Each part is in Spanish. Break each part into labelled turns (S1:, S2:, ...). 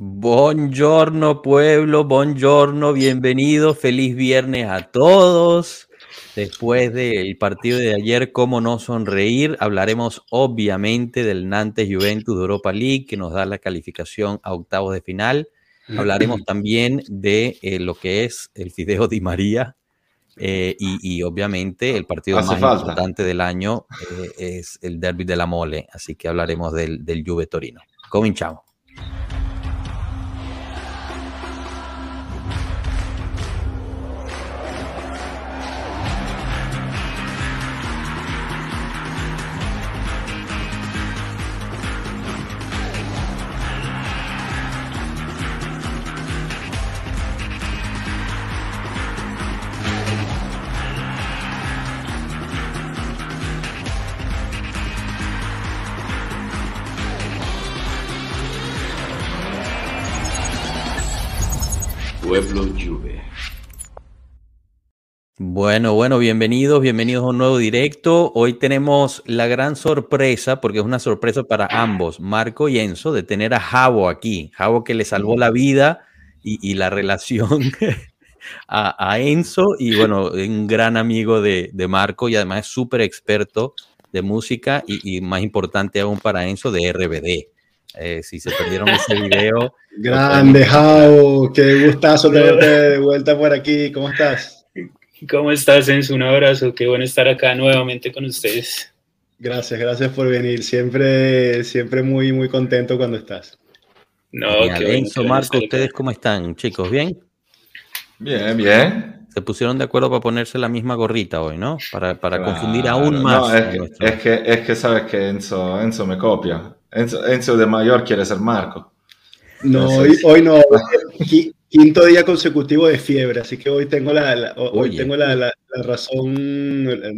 S1: Buongiorno pueblo, buongiorno, bienvenido, feliz viernes a todos. Después del partido de ayer, cómo no sonreír, hablaremos obviamente del Nantes Juventus de Europa League, que nos da la calificación a octavos de final. Hablaremos también de eh, lo que es el Fideo Di María eh, y, obviamente el partido más importante del año eh, es el Derby de la Mole, así que hablaremos del, del Juve Torino. Cominciamo. Bueno, bueno, bienvenidos, bienvenidos a un nuevo directo. Hoy tenemos la gran sorpresa, porque es una sorpresa para ambos, Marco y Enzo, de tener a Javo aquí. Javo que le salvó la vida y, la relación a, Enzo y bueno, un gran amigo de, Marco y además es súper experto de música y, más importante aún para Enzo de RBD. Eh, si se perdieron ese video.
S2: Grande, Javo, qué gustazo tenerte de vuelta por aquí. ¿Cómo estás?
S3: ¿Cómo estás, Enzo? Un abrazo, qué bueno estar acá nuevamente con ustedes.
S2: Gracias, gracias por venir. Siempre, siempre muy, muy contento cuando estás.
S1: No, Enzo, Marco, ¿ustedes cómo están, chicos? ¿Bien?
S4: Bien, bien.
S1: Se pusieron de acuerdo para ponerse la misma gorrita hoy, ¿no? Para, confundir aún más.
S4: es, que, es, que, sabes que Enzo, Enzo me copia. Enzo, de mayor quiere ser Marco.
S2: No, hoy, hoy no. quinto día consecutivo de fiebre, así que hoy tengo la, hoy tengo la, razón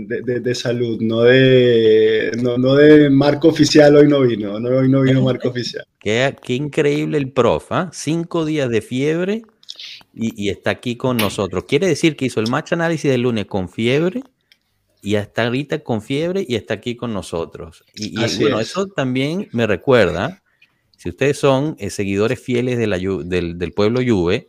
S2: de, salud, no de, no, de marco oficial, hoy no vino, no, hoy no vino marco oficial.
S1: Qué, qué increíble el prof, ¿ah? cinco días de fiebre y, está aquí con nosotros. Quiere decir que hizo el match análisis del lunes con fiebre y hasta ahorita con fiebre y está aquí con nosotros. Y, bueno, eso también me recuerda si ustedes son eh, seguidores fieles del, pueblo Juve,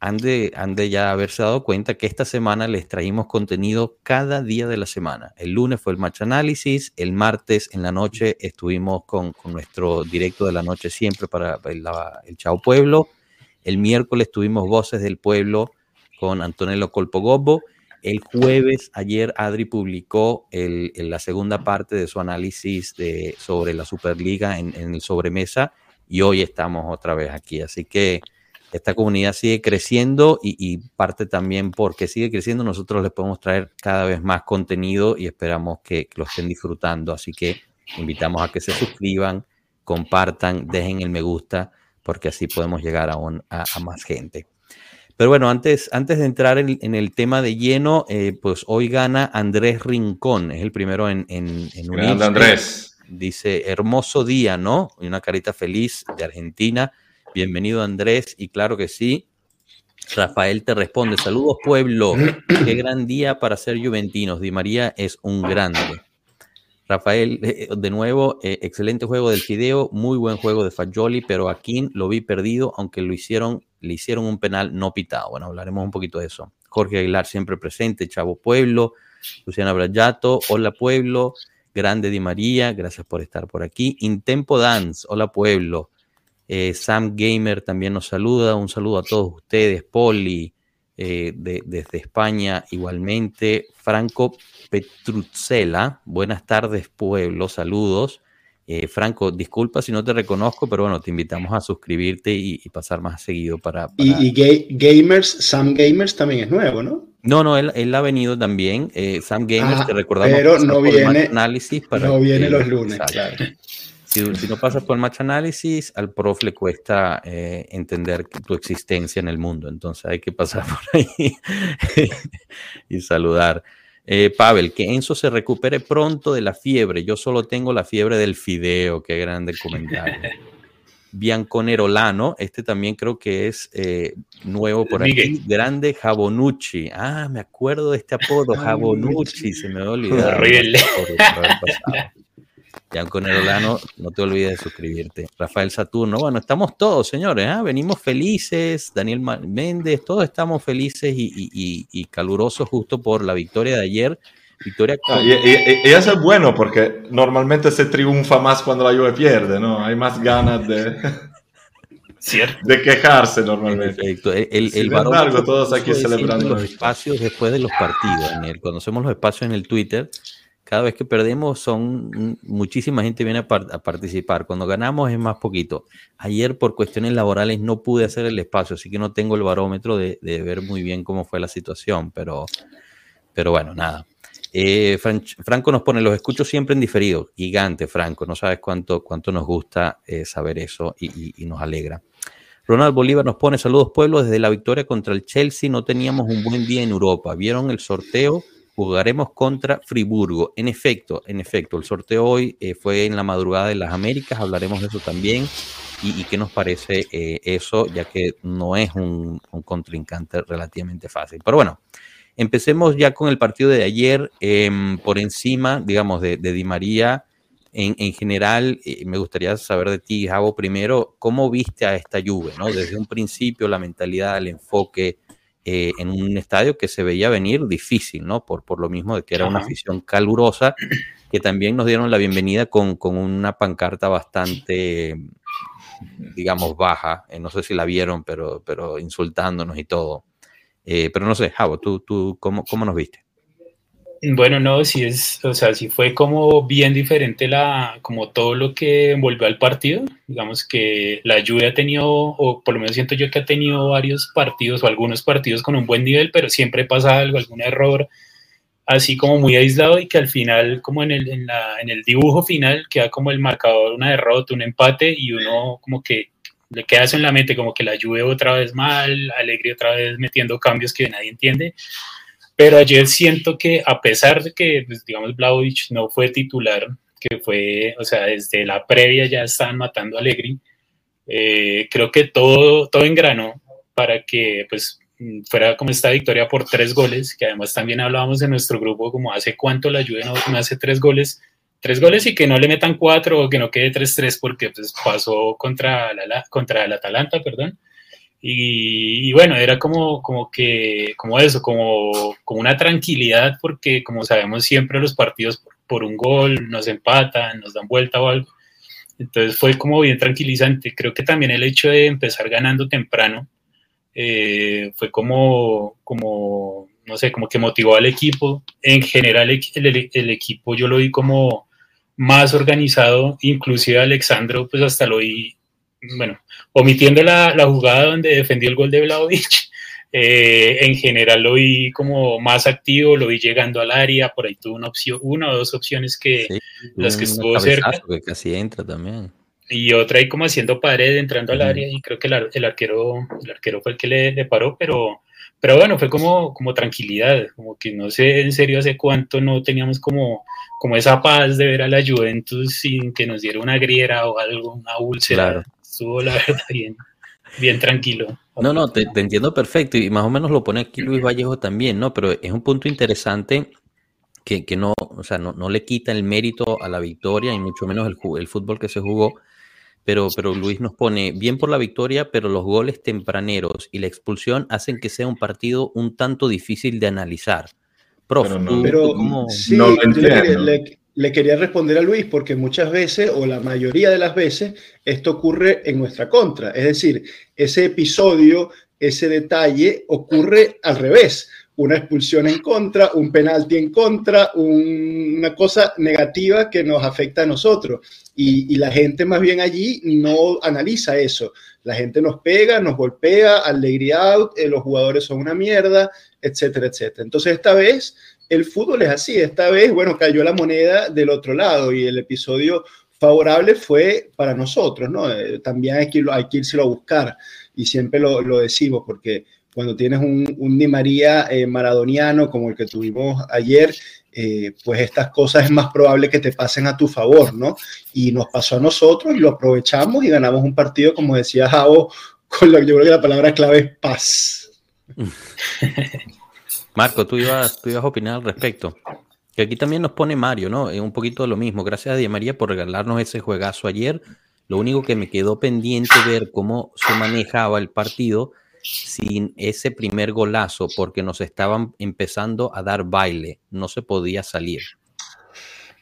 S1: han de, ya haberse dado cuenta que esta semana les traímos contenido cada día de la semana. El lunes fue el match análisis, el martes en la noche estuvimos con, nuestro directo de la noche siempre para el, el Chao Pueblo. El miércoles tuvimos Voces del Pueblo con Antonello Colpogobbo. El jueves, ayer, Adri publicó el, la segunda parte de su análisis sobre la Superliga en, en el sobremesa y hoy estamos otra vez aquí. Así que esta comunidad sigue creciendo y, parte también porque sigue creciendo, nosotros les podemos traer cada vez más contenido y esperamos que, lo estén disfrutando. Así que invitamos a que se suscriban, compartan, dejen el me gusta, porque así podemos llegar a, a, más gente. Pero bueno, antes, antes de entrar en, el tema de lleno, eh, pues hoy gana Andrés Rincón, es el primero en, en,
S4: en Andrés.
S1: Dice, hermoso día, ¿no? Y una carita feliz de Argentina. Bienvenido Andrés, y claro que sí. Rafael te responde, saludos pueblo, qué gran día para ser juventinos. Di María es un grande. Rafael, eh, de nuevo, eh, excelente juego del Fideo, muy buen juego de Fagioli, pero aquí lo vi perdido, aunque lo hicieron, le hicieron un penal no pitado. Bueno, hablaremos un poquito de eso. Jorge Aguilar siempre presente, Chavo Pueblo, Luciana Brayato, hola Pueblo, Grande Di María, gracias por estar por aquí. Intempo Dance, hola pueblo. Eh, Sam Gamer también nos saluda. Un saludo a todos ustedes. Poli, eh, desde España igualmente. Franco Petruzzela, buenas tardes pueblo, saludos. Eh, Franco, disculpa si no te reconozco, pero bueno, te invitamos a suscribirte y, pasar más seguido para...
S2: Y, Gamers, Sam Gamers también es nuevo, ¿no?
S1: No, no, él, ha venido también. Eh, Sam Gamers,
S2: ah,
S1: te recordamos.
S2: Pero no viene,
S1: análisis
S2: para no viene los lunes, claro.
S1: Si, no pasas por el match análisis, al prof le cuesta eh, entender tu existencia en el mundo. Entonces hay que pasar por ahí y saludar. Eh, Pavel, que Enzo se recupere pronto de la fiebre. Yo solo tengo la fiebre del fideo. Qué grande comentario. Bianconerolano, este también creo que es eh, nuevo por aquí. Grande Jabonucci. Ah, me acuerdo de este apodo, Jabonucci, se me olvidó.
S3: Horrible.
S1: Gianco Nerolano, no te olvides de suscribirte. Rafael Saturno, bueno, estamos todos, señores, ¿ah? venimos felices. Daniel Méndez, todos estamos felices y, calurosos justo por la victoria de ayer. Victoria
S4: ah, y, eso es bueno porque normalmente se triunfa más cuando la Juve pierde, ¿no? Hay más ganas de, de quejarse normalmente.
S1: El, el, algo, todos aquí celebrando los espacios después de los partidos. En el, cuando hacemos los espacios en el Twitter, cada vez que perdemos son muchísima gente viene a, participar. Cuando ganamos es más poquito. Ayer por cuestiones laborales no pude hacer el espacio, así que no tengo el barómetro de, ver muy bien cómo fue la situación, pero, pero bueno, nada. Eh, Franco nos pone, los escucho siempre en diferido. Gigante, Franco. No sabes cuánto, cuánto nos gusta eh, saber eso y, nos alegra. Ronald Bolívar nos pone saludos pueblos desde la victoria contra el Chelsea. No teníamos un buen día en Europa. ¿Vieron el sorteo? jugaremos contra Friburgo. En efecto, en efecto, el sorteo hoy eh, fue en la madrugada de las Américas, hablaremos de eso también. Y, qué nos parece eso, ya que no es un, contrincante relativamente fácil. Pero bueno, empecemos ya con el partido de ayer. Em, por encima, digamos, de, Di María, en, en general, eh, me gustaría saber de ti, Javo, primero, ¿cómo viste a esta Juve? ¿no? Desde un principio, la mentalidad, el enfoque, eh, en un estadio que se veía venir difícil, ¿no? Por, por lo mismo de que era una afición calurosa, que también nos dieron la bienvenida con, con una pancarta bastante, digamos, baja. Eh, no sé si la vieron, pero, pero insultándonos y todo. Eh, pero no sé, Javo, ¿tú, tú cómo, cómo nos viste?
S3: Bueno, no, sí es, o sea, sí fue como bien diferente la, como todo lo que envolvió al partido. Digamos que la lluvia ha tenido, o por lo menos siento yo que ha tenido varios partidos o algunos partidos con un buen nivel, pero siempre pasa algo, algún error, así como muy aislado y que al final, como en el, en, la, en el dibujo final, queda como el marcador, una derrota, un empate y uno como que le queda eso en la mente, como que la lluvia otra vez mal, Alegría otra vez metiendo cambios que nadie entiende. Pero ayer siento que a pesar de que, pues, digamos, Blaovic no fue titular, que fue, o sea, desde la previa ya estaban matando a Allegri, eh, creo que todo, todo engranó para que pues fuera como esta victoria por tres goles, que además también hablábamos en nuestro grupo como hace cuánto la Juve no, hace tres goles, tres goles y que no le metan cuatro o que no quede 3-3 porque pues pasó contra, la, contra el Atalanta, perdón, y, bueno, era como, como que, como eso, como, como una tranquilidad, porque como sabemos siempre los partidos por, un gol nos empatan, nos dan vuelta o algo. Entonces fue como bien tranquilizante. Creo que también el hecho de empezar ganando temprano eh, fue como, como, no sé, como que motivó al equipo. En general el, equipo yo lo vi como más organizado, inclusive Alexandro pues hasta lo vi bueno, omitiendo la, la, jugada donde defendió el gol de Vlaovic, eh, en general lo vi como más activo, lo vi llegando al área, por ahí tuvo una opción, una o dos opciones que las que estuvo cerca.
S1: Que casi entra también.
S3: Y otra ahí como haciendo pared, entrando al área, y creo que el, el, arquero, el arquero fue el que le, le, paró, pero, pero bueno, fue como, como tranquilidad, como que no sé en serio hace cuánto no teníamos como, como esa paz de ver a la Juventus sin que nos diera una griera o algo, una úlcera. Claro estuvo la verdad bien, bien tranquilo.
S1: No, no, te, entiendo perfecto y más o menos lo pone aquí Luis Vallejo también, ¿no? Pero es un punto interesante que, que no, o sea, no, no, le quita el mérito a la victoria y mucho menos el, el fútbol que se jugó. Pero, pero Luis nos pone bien por la victoria, pero los goles tempraneros y la expulsión hacen que sea un partido un tanto difícil de analizar. Prof,
S2: pero no, no le quería responder a Luis porque muchas veces, o la mayoría de las veces, esto ocurre en nuestra contra. Es decir, ese episodio, ese detalle ocurre al revés. Una expulsión en contra, un penalti en contra, una cosa negativa que nos afecta a nosotros. Y, la gente más bien allí no analiza eso. La gente nos pega, nos golpea, alegría out, eh, los jugadores son una mierda, etcétera, etcétera. Entonces esta vez el fútbol es así. Esta vez, bueno, cayó la moneda del otro lado y el episodio favorable fue para nosotros, ¿no? Eh, también hay que, hay que a buscar y siempre lo, decimos porque cuando tienes un, un Di María eh, maradoniano como el que tuvimos ayer, eh, pues estas cosas es más probable que te pasen a tu favor, ¿no? Y nos pasó a nosotros y lo aprovechamos y ganamos un partido, como decía Javo, con la, yo creo que la palabra clave es paz.
S1: Marco, tú ibas, tú ibas a opinar al respecto. Que aquí también nos pone Mario, ¿no? Es un poquito lo mismo. Gracias a Di María por regalarnos ese juegazo ayer. Lo único que me quedó pendiente ver cómo se manejaba el partido sin ese primer golazo, porque nos estaban empezando a dar baile, no se podía salir.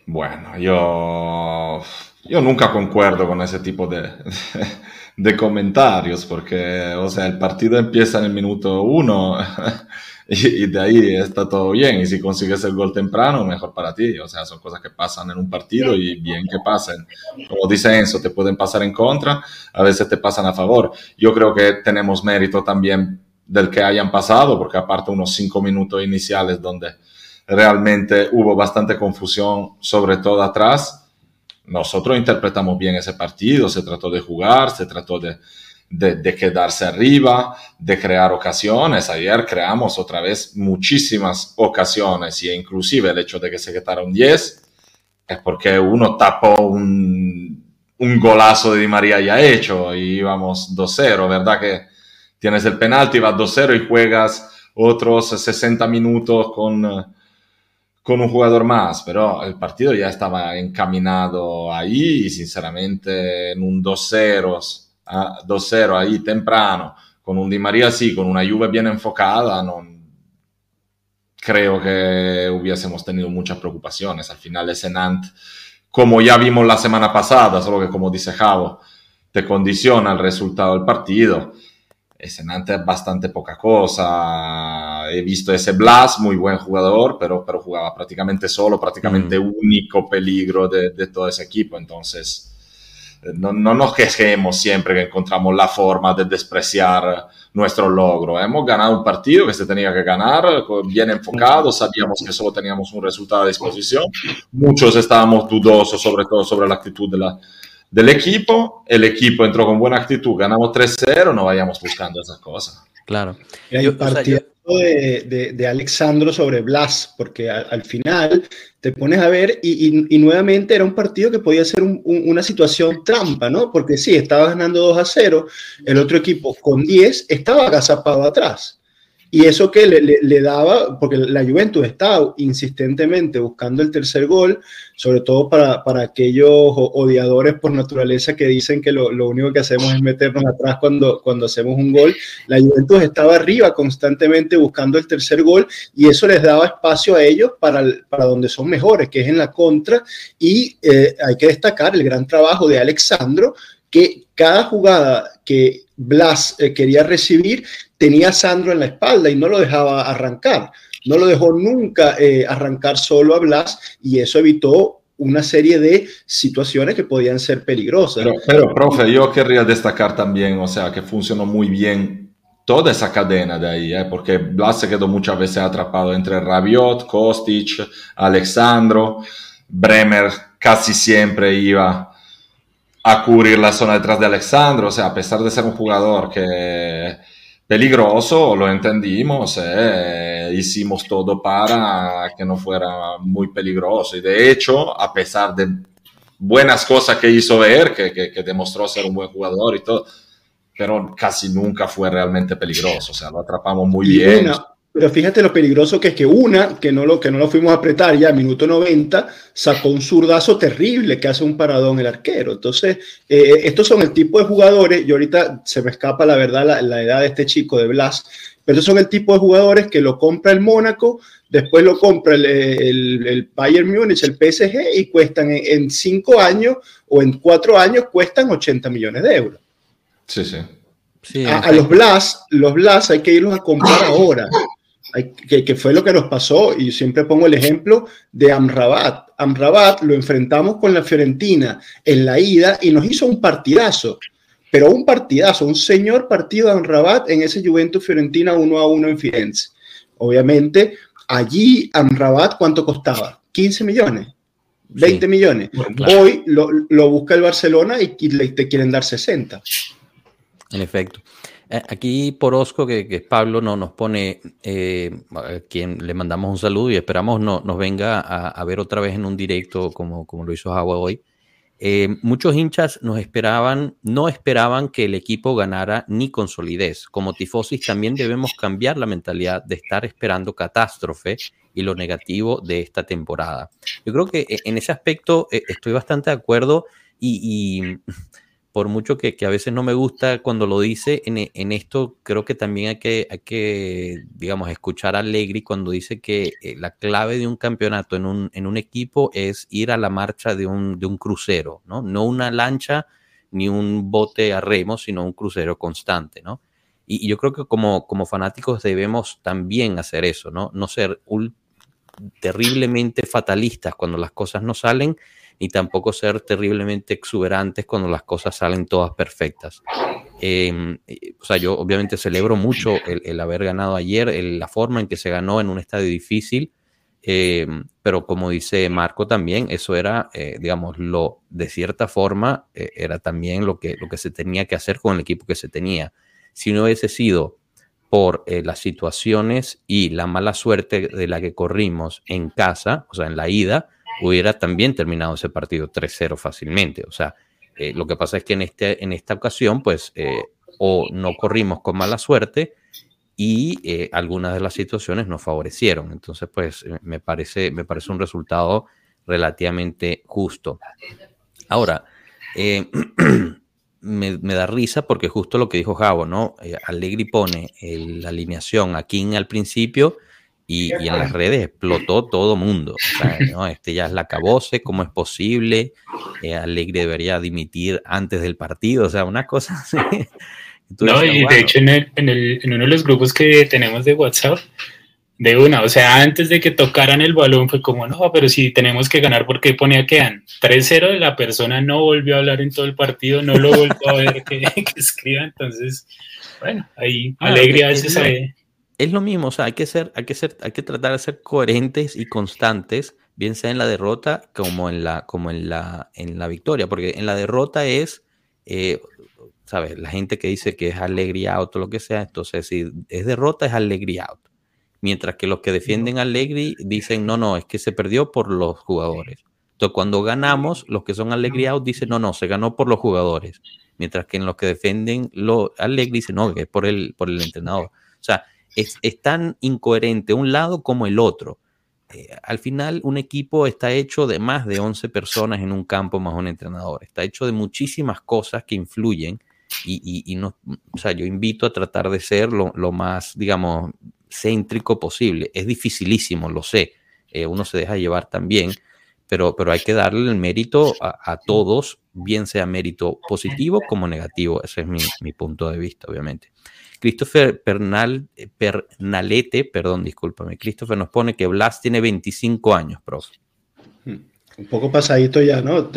S4: Bueno, yo, yo nunca concuerdo con ese tipo de, comentarios, porque, o sea, el partido empieza en el minuto uno y, de ahí está todo bien. Y si consigues el gol temprano, mejor para ti. O sea, son cosas que pasan en un partido y bien que pasen. Como dice Enzo, te pueden pasar en contra, a veces te pasan a favor. Yo creo que tenemos mérito también del que hayan pasado, porque aparte unos cinco minutos iniciales donde realmente hubo bastante confusión, sobre todo atrás. Nosotros interpretamos bien ese partido, se trató de jugar, se trató de, de, quedarse arriba, de crear ocasiones. Ayer creamos otra vez muchísimas ocasiones y inclusive el hecho de que se quedaron 10 es porque uno tapó un, un golazo de Di María ya hecho y íbamos 2-0, ¿verdad? Que tienes el penalti, vas 2-0 y juegas otros 60 minutos con, con un jugador más, pero el partido ya estaba encaminado ahí sinceramente en un 2-0 2-0 ahí temprano, con un Di María así, con una Juve bien enfocada, no creo que hubiésemos tenido muchas preocupaciones. Al final ese Nantes, como ya vimos la semana pasada, solo que como dice Javo, te condiciona el resultado del partido. Ese Nantes es bastante poca cosa. He visto ese Blas, muy buen jugador, pero, pero jugaba prácticamente solo, prácticamente mm. único peligro de, de todo ese equipo. Entonces, no, no, nos quejemos siempre que encontramos la forma de despreciar nuestro logro. Hemos ganado un partido que se tenía que ganar, bien enfocado, sabíamos que solo teníamos un resultado a disposición. Muchos estábamos dudosos, sobre todo sobre la actitud de la, del equipo. El equipo entró con buena actitud, ganamos 3-0, no vayamos buscando esas cosas.
S1: Claro.
S2: el partido de, de, Alexandro sobre Blas, porque al final te pones a ver y, nuevamente era un partido que podía ser una situación trampa, ¿no? Porque sí, estaba ganando 2 a 0, el otro equipo con 10 estaba agazapado atrás. Y eso que le, daba, porque la Juventus estaba insistentemente buscando el tercer gol, sobre todo para, para aquellos odiadores por naturaleza que dicen que lo, lo, único que hacemos es meternos atrás cuando, cuando hacemos un gol. La Juventus estaba arriba constantemente buscando el tercer gol y eso les daba espacio a ellos para, para donde son mejores, que es en la contra. Y eh, hay que destacar el gran trabajo de Alexandro, que cada jugada que Blas eh, quería recibir tenía a Sandro en la espalda y no lo dejaba arrancar. No lo dejó nunca eh, arrancar solo a Blas y eso evitó una serie de situaciones que podían ser peligrosas.
S4: Pero, profe, yo querría destacar también, o sea, que funcionó muy bien toda esa cadena de ahí, ¿eh? porque Blas se quedó muchas veces atrapado entre Rabiot, Kostic, Alexandro, Bremer casi siempre iba a cubrir la zona detrás de Alexandro, o sea, a pesar de ser un jugador que peligroso, lo entendimos, eh, hicimos todo para que no fuera muy peligroso. Y de hecho, a pesar de buenas cosas que hizo ver, que, que, demostró ser un buen jugador y todo, pero casi nunca fue realmente peligroso. O sea, lo atrapamos muy bien.
S2: Pero fíjate lo peligroso que es que una, que no lo, que no lo fuimos a apretar ya, minuto 90, sacó un zurdazo terrible que hace un paradón el arquero. Entonces, eh, estos son el tipo de jugadores, y ahorita se me escapa la verdad la, edad de este chico de Blas, pero estos son el tipo de jugadores que lo compra el Mónaco, después lo compra el, el, Bayern Múnich, el PSG, y cuestan en, cinco años o en cuatro años cuestan 80 millones de euros.
S4: Sí,
S2: sí. a, a, los Blas, los Blas hay que irlos a comprar ahora que, fue lo que nos pasó, y siempre pongo el ejemplo de Amrabat. Amrabat lo enfrentamos con la Fiorentina en la ida y nos hizo un partidazo, pero un partidazo, un señor partido de Amrabat en ese Juventus Fiorentina 1 a 1 en Firenze. Obviamente, allí Amrabat, ¿cuánto costaba? 15 millones. 20 millones. Hoy lo, lo, busca el Barcelona y le, te quieren dar 60.
S1: En efecto. Eh, aquí por Osco, que, que Pablo, no, nos pone, eh, a quien le mandamos un saludo y esperamos no, nos venga a, ver otra vez en un directo como, como lo hizo Agua hoy. eh, muchos hinchas nos esperaban, no esperaban que el equipo ganara ni con solidez. Como tifosis también debemos cambiar la mentalidad de estar esperando catástrofe y lo negativo de esta temporada. Yo creo que en ese aspecto estoy bastante de acuerdo y por mucho que, a veces no me gusta cuando lo dice, en, esto creo que también hay que, digamos, escuchar a Allegri cuando dice que eh, la clave de un campeonato en un, en un equipo es ir a la marcha de un, de un crucero, ¿no? No una lancha ni un bote a remo, sino un crucero constante, ¿no? Y, yo creo que como, como fanáticos debemos también hacer eso, ¿no? No ser terriblemente fatalistas cuando las cosas no salen y tampoco ser terriblemente exuberantes cuando las cosas salen todas perfectas. Em, o sea, yo obviamente celebro mucho el, haber ganado ayer, la forma en que se ganó en un estadio difícil, em, pero como dice Marco también, eso era, eh, digamos, lo de cierta forma, eh, era también lo que, lo que se tenía que hacer con el equipo que se tenía. Si no hubiese sido por eh, las situaciones y la mala suerte de la que corrimos en casa, o sea, en la ida, hubiera también terminado ese partido 3-0 fácilmente. O sea, eh, lo que pasa es que en, este, en esta ocasión, pues, eh, o no corrimos con mala suerte y eh, algunas de las situaciones nos favorecieron. Entonces, pues, me parece, me parece un resultado relativamente justo. Ahora, me, da risa porque justo lo que dijo Javo, ¿no? Allegri pone la alineación aquí al principio y, en las redes explotó todo mundo. ¿no? Este ya es la cabose, ¿cómo es posible? Eh, Alegre debería dimitir antes del partido, o sea, una cosa así.
S3: no, y de hecho en, en, uno de los grupos que tenemos de WhatsApp, de una, o sea, antes de que tocaran el balón fue como, no, pero si tenemos que ganar, porque ponía que han 3-0, la persona no volvió a hablar en todo el partido, no lo volvió a ver que, escriba, entonces, bueno, ahí ah, alegría a veces
S1: es lo mismo, o sea, hay que ser, hay que ser, hay que tratar de ser coherentes y constantes, bien sea en la derrota como en la, como en la, en la victoria, porque en la derrota es, eh, ¿sabes? La gente que dice que es alegría out o lo que sea, entonces si es derrota es alegría out. Mientras que los que defienden alegría dicen, no, no, es que se perdió por los jugadores. Entonces, cuando ganamos, los que son alegría out dicen, no, no, se ganó por los jugadores. Mientras que en los que defienden lo alegría dicen, no, que es por el, por el entrenador. O sea, es, tan incoherente un lado como el otro. Eh, al final, un equipo está hecho de más de 11 personas en un campo más un entrenador. Está hecho de muchísimas cosas que influyen y, no, o sea, yo invito a tratar de ser lo, más, digamos, céntrico posible. Es dificilísimo, lo sé. Eh, uno se deja llevar también, pero, pero hay que darle el mérito a, todos, bien sea mérito positivo como negativo. Ese es mi, mi punto de vista, obviamente. Christopher Pernal, eh, Pernalete, perdón, discúlpame, Christopher nos pone que Blas tiene 25 años, profe.
S2: Hmm. Un poco pasadito ya, ¿no?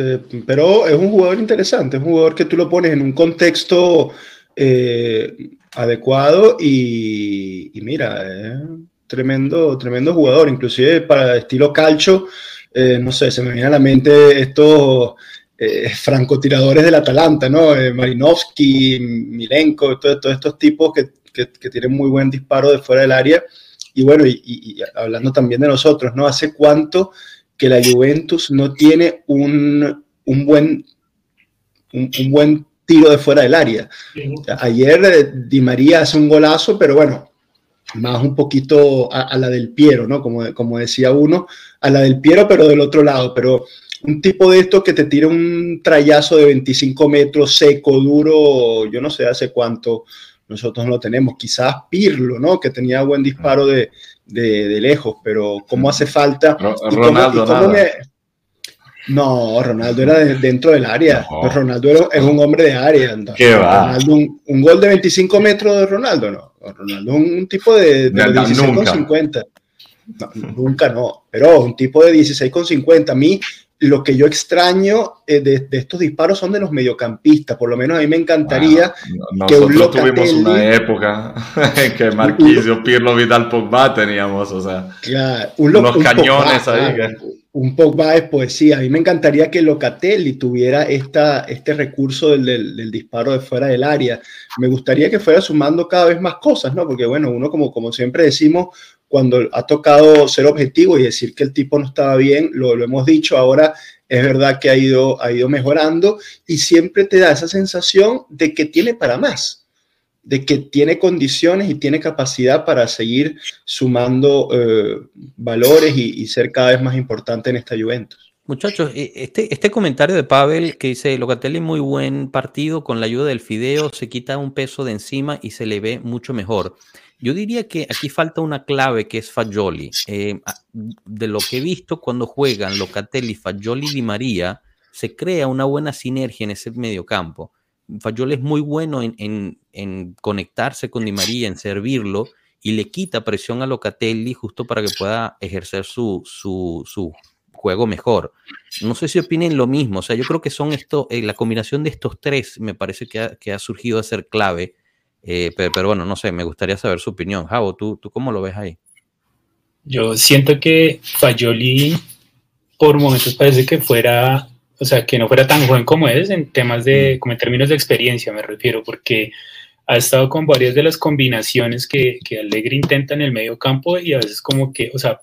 S2: pero es un jugador interesante, es un jugador que tú lo pones en un contexto eh, adecuado y, mira, tremendo, tremendo jugador, inclusive para estilo calcho, eh, no sé, se me viene a la mente estos eh, francotiradores del Atalanta, ¿no? Eh, Marinovsky, Milenko, todos estos tipos que, que, tienen muy buen disparo de fuera del área. Y bueno, y, hablando también de nosotros, ¿no? ¿Hace cuánto que la Juventus no tiene un, un buen, un, buen tiro de fuera del área? Ayer eh, Di María hace un golazo, pero bueno, más un poquito a, a, la del Piero, ¿no? Como, como decía uno, a la del Piero, pero del otro lado. Pero un tipo de esto que te tira un trayazo de 25 metros seco, duro, yo no sé hace cuánto nosotros no lo tenemos. Quizás Pirlo, ¿no? Que tenía buen disparo de, de, lejos, pero ¿cómo hace falta?
S4: Ronaldo,
S2: No, Ronaldo era dentro del área. Ronaldo es un hombre de área.
S4: ¿Qué va?
S2: un, gol de 25 metros de Ronaldo, no. Ronaldo es un tipo de, de 16,50. nunca no, pero un tipo de 16,50. A mí lo que yo extraño eh, de, estos disparos son de los mediocampistas. Por lo menos a mí me encantaría
S4: que Nosotros tuvimos una época en que Marquisio, Pirlo, Vidal, Pogba teníamos, o sea, unos cañones ahí.
S2: un Pogba es poesía. A mí me encantaría que Locatelli tuviera esta, este recurso del, del, disparo de fuera del área. Me gustaría que fuera sumando cada vez más cosas, ¿no? Porque, bueno, uno, como, como siempre decimos, cuando ha tocado ser objetivo y decir que el tipo no estaba bien, lo, lo hemos dicho, ahora es verdad que ha ido, ha ido mejorando y siempre te da esa sensación de que tiene para más de que tiene condiciones y tiene capacidad para seguir sumando eh, valores y, ser cada vez más importante en esta Juventus.
S1: Muchachos, eh, este, este comentario de Pavel que dice, Locatelli muy buen partido, con la ayuda del Fideo se quita un peso de encima y se le ve mucho mejor. Yo diría que aquí falta una clave que es Fagioli. Eh, de lo que he visto cuando juegan Locatelli, Fagioli y Di María, se crea una buena sinergia en ese mediocampo. Fayol es muy bueno en, conectarse con Di María, en servirlo, y le quita presión a Locatelli justo para que pueda ejercer su, su, juego mejor. No sé si opinen lo mismo, o sea, yo creo que son esto, eh, la combinación de estos tres me parece que ha, surgido a ser clave, eh, pero, bueno, no sé, me gustaría saber su opinión. Javo, ¿tú, ¿tú cómo lo ves ahí?
S3: Yo siento que Fayoli por momentos parece que fuera o sea, que no fuera tan joven como es en temas de, mm. como en términos de experiencia me refiero, porque ha estado con varias de las combinaciones que, que Alegre intenta en el medio campo y a veces como que, o sea,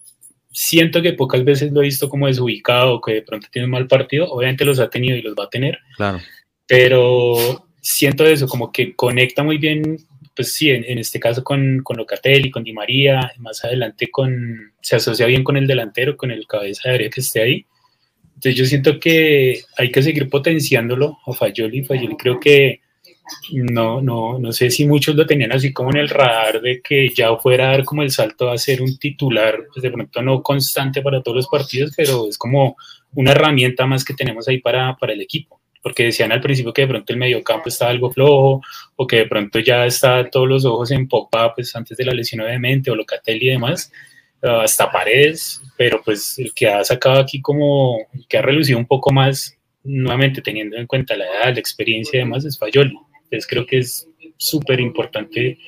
S3: siento que pocas veces lo he visto como desubicado que de pronto tiene un mal partido, obviamente los ha tenido y los va a tener,
S1: claro.
S3: pero siento eso, como que conecta muy bien, pues sí, en, este caso con, con Locatelli, con Di María, más adelante con, se asocia bien con el delantero, con el cabeza de área que esté ahí, entonces yo siento que hay que seguir potenciándolo a Fayoli. Fayoli creo que no, no, no sé si muchos lo tenían así como en el radar de que ya fuera a dar como el salto a ser un titular, pues de pronto no constante para todos los partidos, pero es como una herramienta más que tenemos ahí para, para el equipo. Porque decían al principio que de pronto el mediocampo estaba algo flojo, o que de pronto ya está todos los ojos en Pogba, pues antes de la lesión obviamente, o Locatelli y demás hasta Paredes, pero pues el que ha sacado aquí como, que ha relucido un poco más, nuevamente teniendo en cuenta la edad, la experiencia y demás, es Fayoli. Entonces creo que es súper importante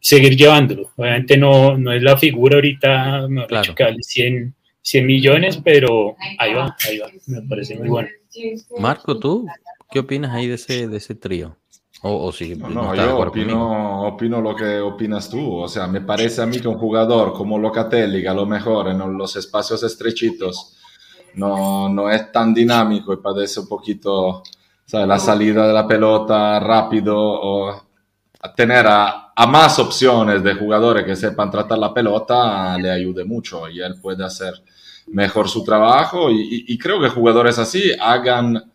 S3: seguir llevándolo. Obviamente no, no es la figura ahorita, me claro. dicho que vale 100, 100 millones, pero ahí va, ahí va, me parece muy bueno.
S1: Marco, ¿tú qué opinas ahí de ese, de ese trío? O,
S4: no, yo opino, opino, lo que opinas tú. O sea, me parece a mí que un jugador como Locatelli, que a lo mejor en los espacios estrechitos no, no es tan dinámico y padece un poquito ¿sabes? la salida de la pelota rápido o tener a, a, más opciones de jugadores que sepan tratar la pelota le ayude mucho y él puede hacer mejor su trabajo y, creo que jugadores así hagan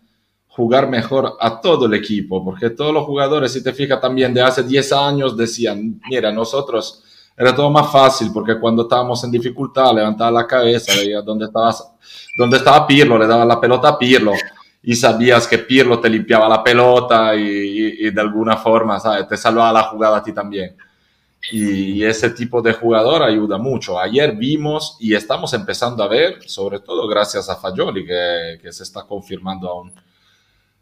S4: jugar mejor a todo el equipo, porque todos los jugadores, si te fijas también de hace 10 años, decían, mira, nosotros era todo más fácil, porque cuando estábamos en dificultad, levantaba la cabeza, veía dónde, estabas, dónde estaba Pirlo, le daba la pelota a Pirlo, y sabías que Pirlo te limpiaba la pelota y, de alguna forma, ¿sabes? Te salvaba la jugada a ti también. Y, ese tipo de jugador ayuda mucho. Ayer vimos y estamos empezando a ver, sobre todo gracias a Fagioli, que, se está confirmando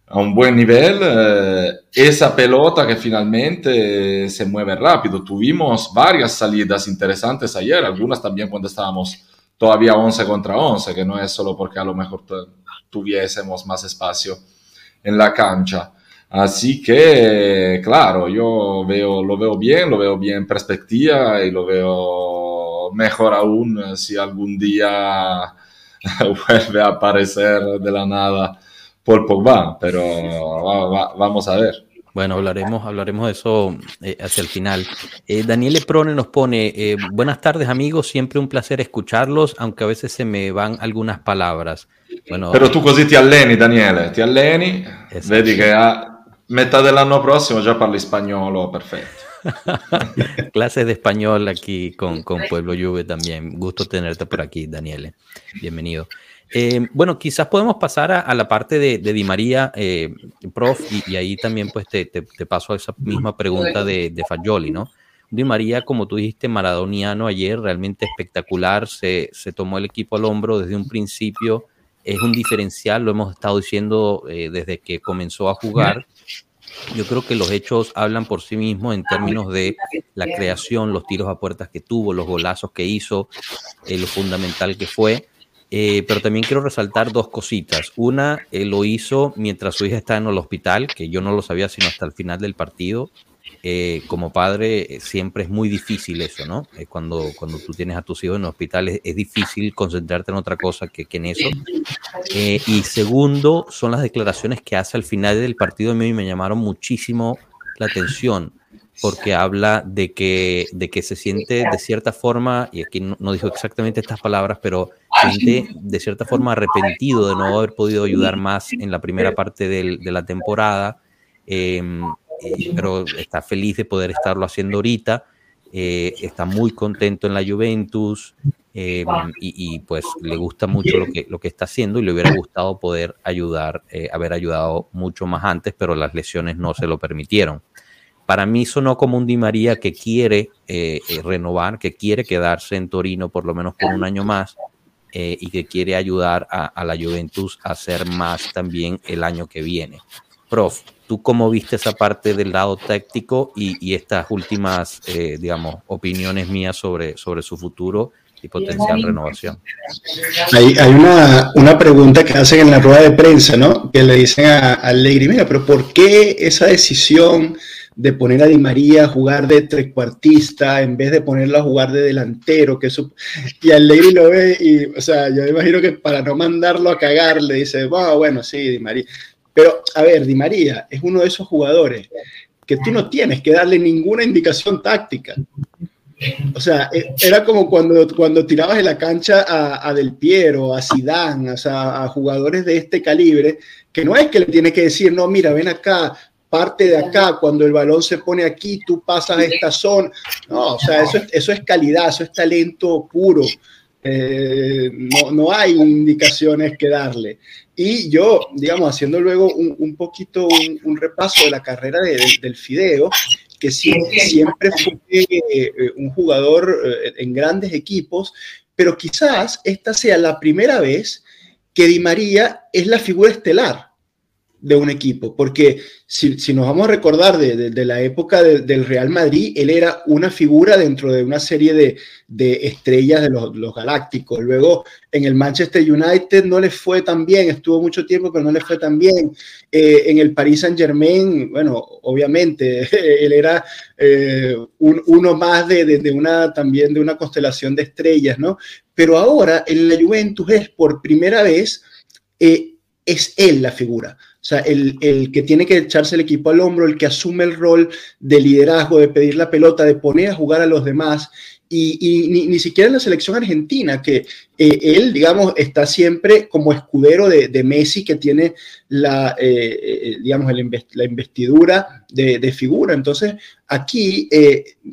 S4: a un buen nivel, eh, esa pelota que finalmente se mueve rápido. Tuvimos varias salidas interesantes ayer, algunas también cuando estábamos todavía 11 contra 11, que no es solo porque a lo mejor tuviésemos más espacio en la cancha. Así que, claro, yo veo, lo veo bien, lo veo bien en perspectiva y lo veo mejor aún si algún día vuelve a aparecer de la nada por Pogba, pero vamos a ver.
S1: Bueno, hablaremos, hablaremos de eso eh, hacia el final. Eh, Daniele Prone nos pone, eh, buenas tardes amigos, siempre un placer escucharlos, aunque a veces se me van algunas palabras.
S4: Bueno, Pero tú così ti alleni, Daniele, ti alleni, vedi che a metà dell'anno prossimo già parli spagnolo perfecto.
S1: Clases de español aquí con, con Pueblo Juve también. Gusto tenerte por aquí, Daniele. Bienvenido. Eh, bueno, quizás podemos pasar a, la parte de, Di María, eh, prof, y, ahí también pues te, paso a esa misma pregunta de, de Fagioli, ¿no? Di María, como tú dijiste, maradoniano ayer, realmente espectacular, se, tomó el equipo al hombro desde un principio, es un diferencial, lo hemos estado diciendo eh, desde que comenzó a jugar. Yo creo que los hechos hablan por sí mismos en términos de la creación, los tiros a puertas que tuvo, los golazos que hizo, lo fundamental que fue. Eh, pero también quiero resaltar dos cositas. Una, él lo hizo mientras su hija estaba en el hospital, que yo no lo sabía sino hasta el final del partido. Eh, como padre siempre es muy difícil eso, ¿no? cuando, cuando tú tienes a tus hijos en el hospital es, difícil concentrarte en otra cosa que, que en eso. y segundo, son las declaraciones que hace al final del partido a mí me llamaron muchísimo la atención porque habla de que, de que se siente de cierta forma, y aquí no, dijo exactamente estas palabras, pero siente de cierta forma arrepentido de no haber podido ayudar más en la primera parte de la temporada, em, eh, pero está feliz de poder estarlo haciendo ahorita, eh, está muy contento en la Juventus em, y, pues le gusta mucho lo que, lo que está haciendo y le hubiera gustado poder ayudar, eh, haber ayudado mucho más antes, pero las lesiones no se lo permitieron para mí sonó como un Di María que quiere eh, eh, renovar, que quiere quedarse en Torino por lo menos por un año más eh, y que quiere ayudar a, la Juventus a hacer más también el año que viene. Prof, ¿tú cómo viste esa parte del lado táctico y, estas últimas, digamos, opiniones mías sobre, sobre su futuro y potencial renovación?
S2: Hay, una, una, pregunta que hacen en la rueda de prensa, ¿no? Que le dicen a, a Allegri, mira, pero ¿por qué esa decisión? de poner a Di María a jugar de trecuartista en vez de ponerlo a jugar de delantero, que y al Lady lo ve y, o sea, yo imagino que para no mandarlo a cagar le dice, bueno, sí, Di María. Pero, a ver, Di María es uno de esos jugadores que tú no tienes que darle ninguna indicación táctica. O sea, e, era como cuando, cuando tirabas en la cancha a, Del Piero, a Zidane, o sea, a jugadores de este calibre, que no es que le tienes que decir, no, mira, ven acá, parte de acá, cuando el balón se pone aquí, tú pasas a esta zona. No, o sea, eso, eso es calidad, eso es talento puro. Eh, no, no, hay indicaciones que darle. Y yo, digamos, haciendo luego un, poquito un, repaso de la carrera del Fideo, que siempre, siempre fue eh, un jugador eh, en grandes equipos, pero quizás esta sea la primera vez que Di María es la figura estelar de un equipo, porque si, nos vamos a recordar de, la época del Real Madrid, él era una figura dentro de una serie de, estrellas de los, galácticos. Luego en el Manchester United no le fue tan bien, estuvo mucho tiempo, pero no le fue tan bien. Eh, en el Paris Saint Germain, bueno, obviamente, él era eh, uno más de, una, también de una constelación de estrellas, ¿no? Pero ahora en la Juventus es por primera vez, eh, es él la figura. O sea, el, que tiene que echarse el equipo al hombro, el que asume el rol de liderazgo, de pedir la pelota, de poner a jugar a los demás. Y, ni, siquiera en la selección argentina, que eh, él, digamos, está siempre como escudero de, Messi, que tiene la, eh, eh, digamos, la investidura de, figura. Entonces, aquí,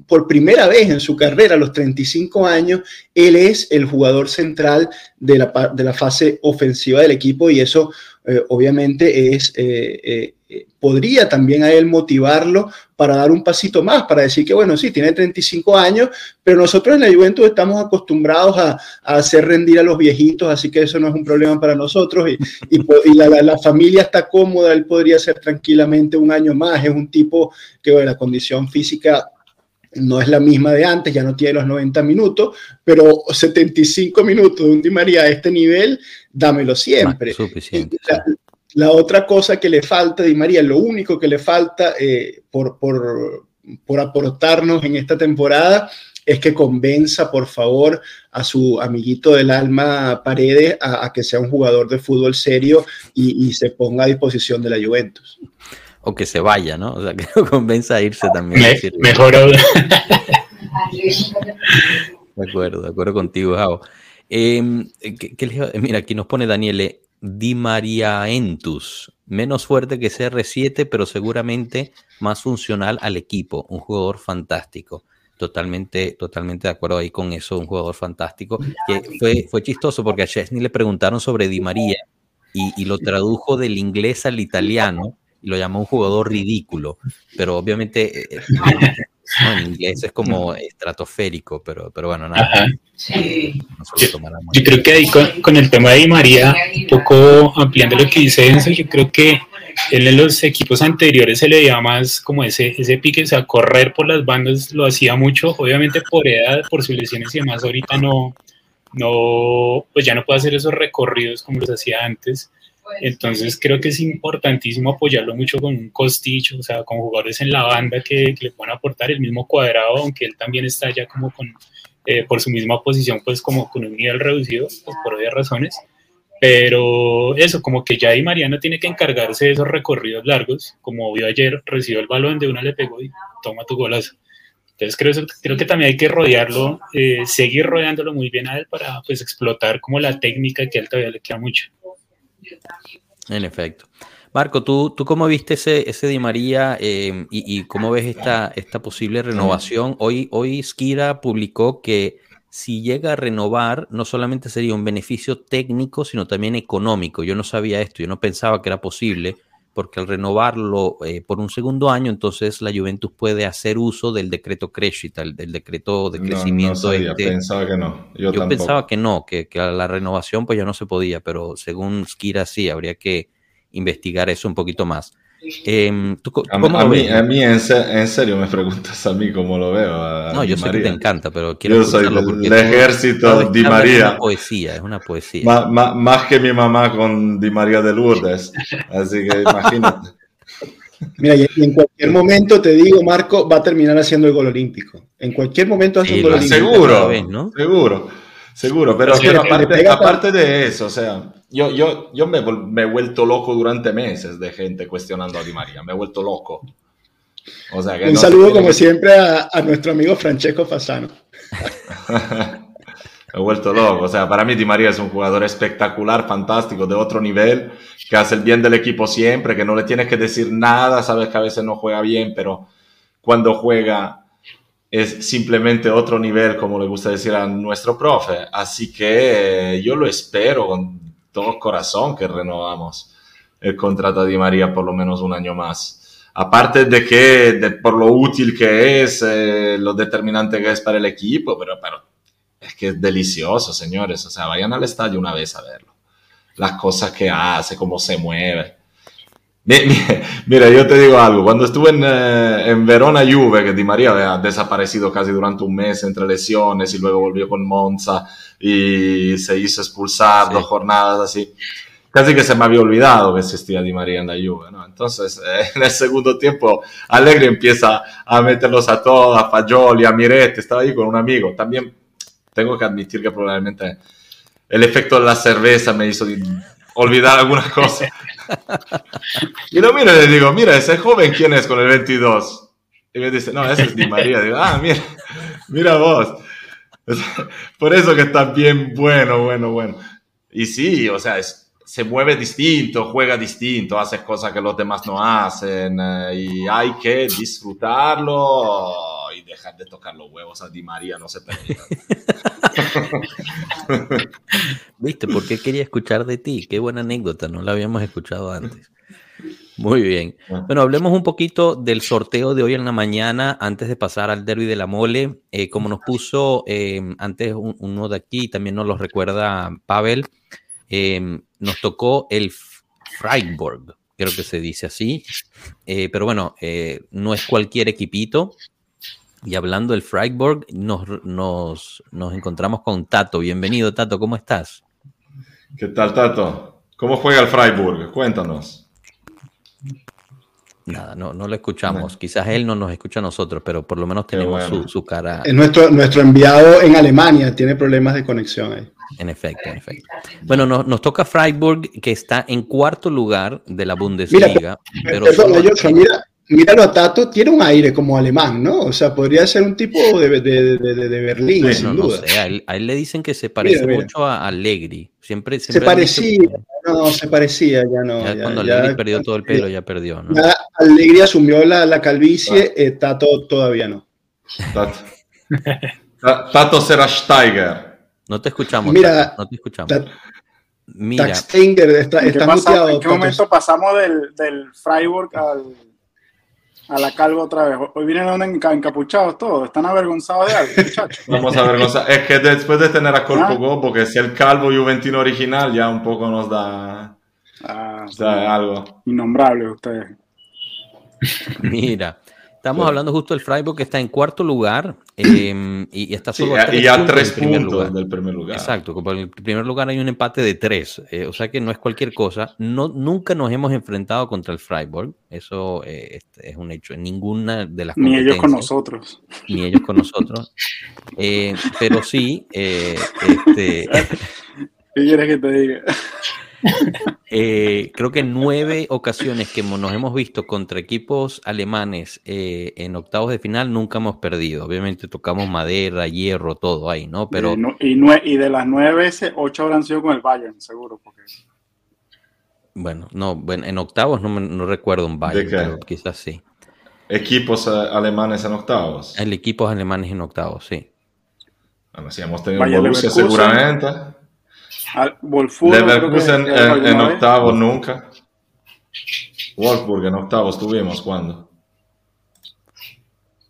S2: por primera vez en su carrera, a los 35 años, él es el jugador central de la, de la fase ofensiva del equipo y eso eh, obviamente es, eh, eh, podría también a él motivarlo para dar un pasito más, para decir que, bueno, sí, tiene 35 años, pero nosotros en la Juventus estamos acostumbrados a, hacer rendir a los viejitos, así que eso no es un problema para nosotros y, y, la, familia está cómoda, él podría ser tranquilamente un año más, es un tipo que, bueno, la condición física no es la misma de antes, ya no tiene los 90 minutos, pero 75 minutos de un Di María a este nivel, dámelo siempre. La, otra cosa que le falta Di María, lo único que le falta eh, por, por, por aportarnos en esta temporada, es que convenza, por favor, a su amiguito del alma Paredes a, que sea un jugador de fútbol serio y, y, se ponga a disposición de la Juventus
S1: o que se vaya, ¿no? O sea, que lo convenza a irse también.
S3: mejor
S1: De acuerdo, de acuerdo contigo, Jao. Em, mira, aquí nos pone Daniele Di María Entus, menos fuerte que CR7, pero seguramente más funcional al equipo, un jugador fantástico. Totalmente, totalmente de acuerdo ahí con eso, un jugador fantástico. Que fue, fue chistoso porque a Chesney le preguntaron sobre Di María y, y lo tradujo del inglés al italiano y lo llamó un jugador ridículo, pero obviamente eh, en inglés es como estratosférico, pero, pero bueno, nada.
S3: yo, creo que ahí con, el tema de Di María, un poco ampliando lo que dice Enzo, yo creo que él en los equipos anteriores se le veía más como ese, ese pique, o sea, correr por las bandas lo hacía mucho, obviamente por edad, por sus lesiones y demás, ahorita no, no, pues ya no puede hacer esos recorridos como los hacía antes. Entonces creo que es importantísimo apoyarlo mucho con un costicho, o sea, con jugadores en la banda que, le puedan aportar el mismo cuadrado, aunque él también está ya como con, eh, por su misma posición, pues como con un nivel reducido, pues por obvias razones. Pero eso, como que ya Di Mariano tiene que encargarse de esos recorridos largos, como vio ayer, recibió el balón de una, le pegó y toma tu golazo. Entonces creo, creo que también hay que rodearlo, eh, seguir rodeándolo muy bien a él para pues explotar como la técnica que a él todavía le queda mucho.
S1: En efecto. Marco, ¿tú, tú cómo viste ese, ese Di María em, y, cómo ves esta, esta posible renovación? Hoy, hoy Skira publicó que si llega a renovar, no solamente sería un beneficio técnico, sino también económico. Yo no sabía esto, yo no pensaba que era posible, porque al renovarlo eh, por un segundo año, entonces la Juventus puede hacer uso del decreto Crescita, del, decreto de crecimiento.
S4: No, no pensaba que no.
S1: Yo, pensaba que no, que, que, la renovación pues ya no se podía, pero según Skira sí, habría que investigar eso un poquito más.
S4: Em, a, mí, a, mí, en, serio me preguntas a mí cómo lo veo.
S1: no, yo sé que te encanta, pero quiero
S4: Yo soy el, ejército Di María.
S1: Es una poesía, es una poesía.
S4: más que mi mamá con Di María de Lourdes. Así que imagínate.
S2: Mira, y en cualquier momento te digo, Marco, va a terminar haciendo el gol olímpico. En cualquier momento hace un gol olímpico.
S4: Seguro, seguro, seguro. Pero, aparte, aparte de eso, o sea, yo, yo, yo me, me, he vuelto loco durante meses de gente cuestionando a Di María, me he vuelto loco.
S2: O sea, que Un saludo como siempre a, a, nuestro amigo Francesco Fasano.
S4: me he vuelto loco, o sea, para mí Di María es un jugador espectacular, fantástico, de otro nivel, que hace el bien del equipo siempre, que no le tienes que decir nada, sabes que a veces no juega bien, pero cuando juega es simplemente otro nivel, como le gusta decir a nuestro profe. Así que eh, yo lo espero con todo corazón que renovamos el contrato a Di María por lo menos un año más. Aparte de que, por lo útil que es, eh, lo determinante que es para el equipo, pero, pero es que es delicioso, señores. O sea, vayan al estadio una vez a verlo. Las cosas que hace, cómo se mueve. Mira, yo te digo algo. Cuando estuve en, eh, en, Verona Juve, que Di María había desaparecido casi durante un mes entre lesiones y luego volvió con Monza y se hizo expulsar dos jornadas así. Casi que se me había olvidado que existía Di María en la Juve, ¿no? Entonces, eh, en el segundo tiempo, Allegri empieza a meterlos a todos, a Fagioli, a Miretti, estaba ahí con un amigo. También tengo que admitir que probablemente el efecto de la cerveza me hizo olvidar algunas cosas. y lo miro y le digo, mira, ese joven, ¿quién es con el 22? Y me dice, no, ese es Di María. Digo, ah, mira, mira vos. Por eso que está bien bueno, bueno, bueno. Y sí, o sea, se mueve distinto, juega distinto, hace cosas que los demás no hacen eh, y hay que disfrutarlo dejar de tocar los huevos a Di María, no se permita.
S1: ¿Viste? ¿Por qué quería escuchar de ti? Qué buena anécdota, no la habíamos escuchado antes. Muy bien. Bueno, hablemos un poquito del sorteo de hoy en la mañana antes de pasar al derby de la mole. Eh, como nos puso em, antes uno de aquí, también nos lo recuerda Pavel, em, nos tocó el Freiburg, creo que se dice así. Eh, pero bueno, eh, no es cualquier equipito. Y hablando del Freiburg, nos, nos, nos encontramos con Tato. Bienvenido, Tato, ¿cómo estás?
S4: ¿Qué tal, Tato? ¿Cómo juega el Freiburg? Cuéntanos.
S1: Nada, no, no lo escuchamos. Quizás él no nos escucha a nosotros, pero por lo menos tenemos su, cara.
S2: Es nuestro, nuestro enviado en Alemania, tiene problemas de conexión ahí.
S1: En efecto, en efecto. Bueno, nos, nos toca Freiburg, que está en cuarto lugar de la Bundesliga. pero
S2: mira, míralo a Tato, tiene un aire como alemán, ¿no? O sea, podría ser un tipo de, de, de, Berlín, sin duda.
S1: No sé, a él, le dicen que se parece mucho a Allegri. Siempre,
S2: se parecía, no, se parecía, ya no.
S1: Ya, cuando Allegri perdió todo el pelo, ya perdió, ¿no?
S2: Ya Allegri asumió la, la calvicie, eh, Tato todavía no.
S4: Tato. Tato será Steiger.
S1: No te escuchamos.
S2: Mira,
S1: no te escuchamos.
S2: Mira. Steiger está, está
S5: muteado. ¿En qué momento pasamos del, del Freiburg al a la calva otra vez. Hoy vienen encapuchados todos, están avergonzados de algo, muchachos.
S4: Vamos a avergonzar. Es que después de tener a Corpo ah. porque si el calvo juventino original ya un poco nos da, ah, algo.
S5: Innombrable ustedes.
S1: Mira, Estamos hablando justo del Freiburg que está en cuarto lugar em, y, está solo
S4: a tres y a tres puntos, del, primer lugar.
S1: Exacto, en el primer lugar hay un empate de tres, eh, o sea que no es cualquier cosa. No, nunca nos hemos enfrentado contra el Freiburg, eso eh, es un hecho en ninguna de las
S5: Ni ellos con nosotros.
S1: Ni ellos con nosotros. Eh, pero sí, este...
S5: ¿Qué quieres que te diga?
S1: Eh, creo que en nueve ocasiones que nos hemos visto contra equipos alemanes eh, en octavos de final nunca hemos perdido. Obviamente tocamos madera, hierro, todo ahí, ¿no? Pero
S5: y, y, de las nueve veces, ocho habrán sido con el Bayern, seguro. Porque...
S1: Bueno, no, bueno, en octavos no, no recuerdo un Bayern, pero quizás sí.
S4: ¿Equipos eh, alemanes en octavos?
S1: El equipos alemanes en octavos, sí.
S4: Bueno, sí, hemos tenido Borussia seguramente.
S5: Wolfsburg.
S4: Leverkusen en, en octavos nunca. Wolfsburg en octavos tuvimos cuando.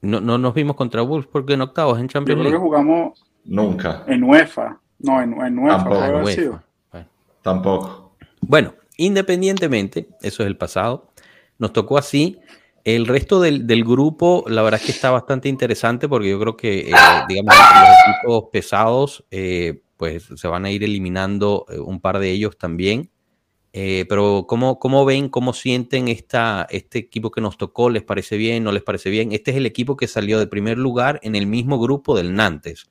S1: No, no nos vimos contra Wolfsburg en octavos en Champions
S5: League. Yo creo que jugamos
S4: nunca
S5: en UEFA. No, en, en UEFA. Tampoco.
S4: Tampoco.
S1: Bueno, independientemente, eso es el pasado. Nos tocó así. El resto del, del, grupo, la verdad es que está bastante interesante porque yo creo que, eh, digamos, los equipos pesados, eh, pues se van a ir eliminando eh, un par de ellos también. Eh, pero ¿cómo, ¿cómo, ven, cómo sienten esta, este equipo que nos tocó? ¿Les parece bien? ¿No les parece bien? Este es el equipo que salió de primer lugar en el mismo grupo del Nantes.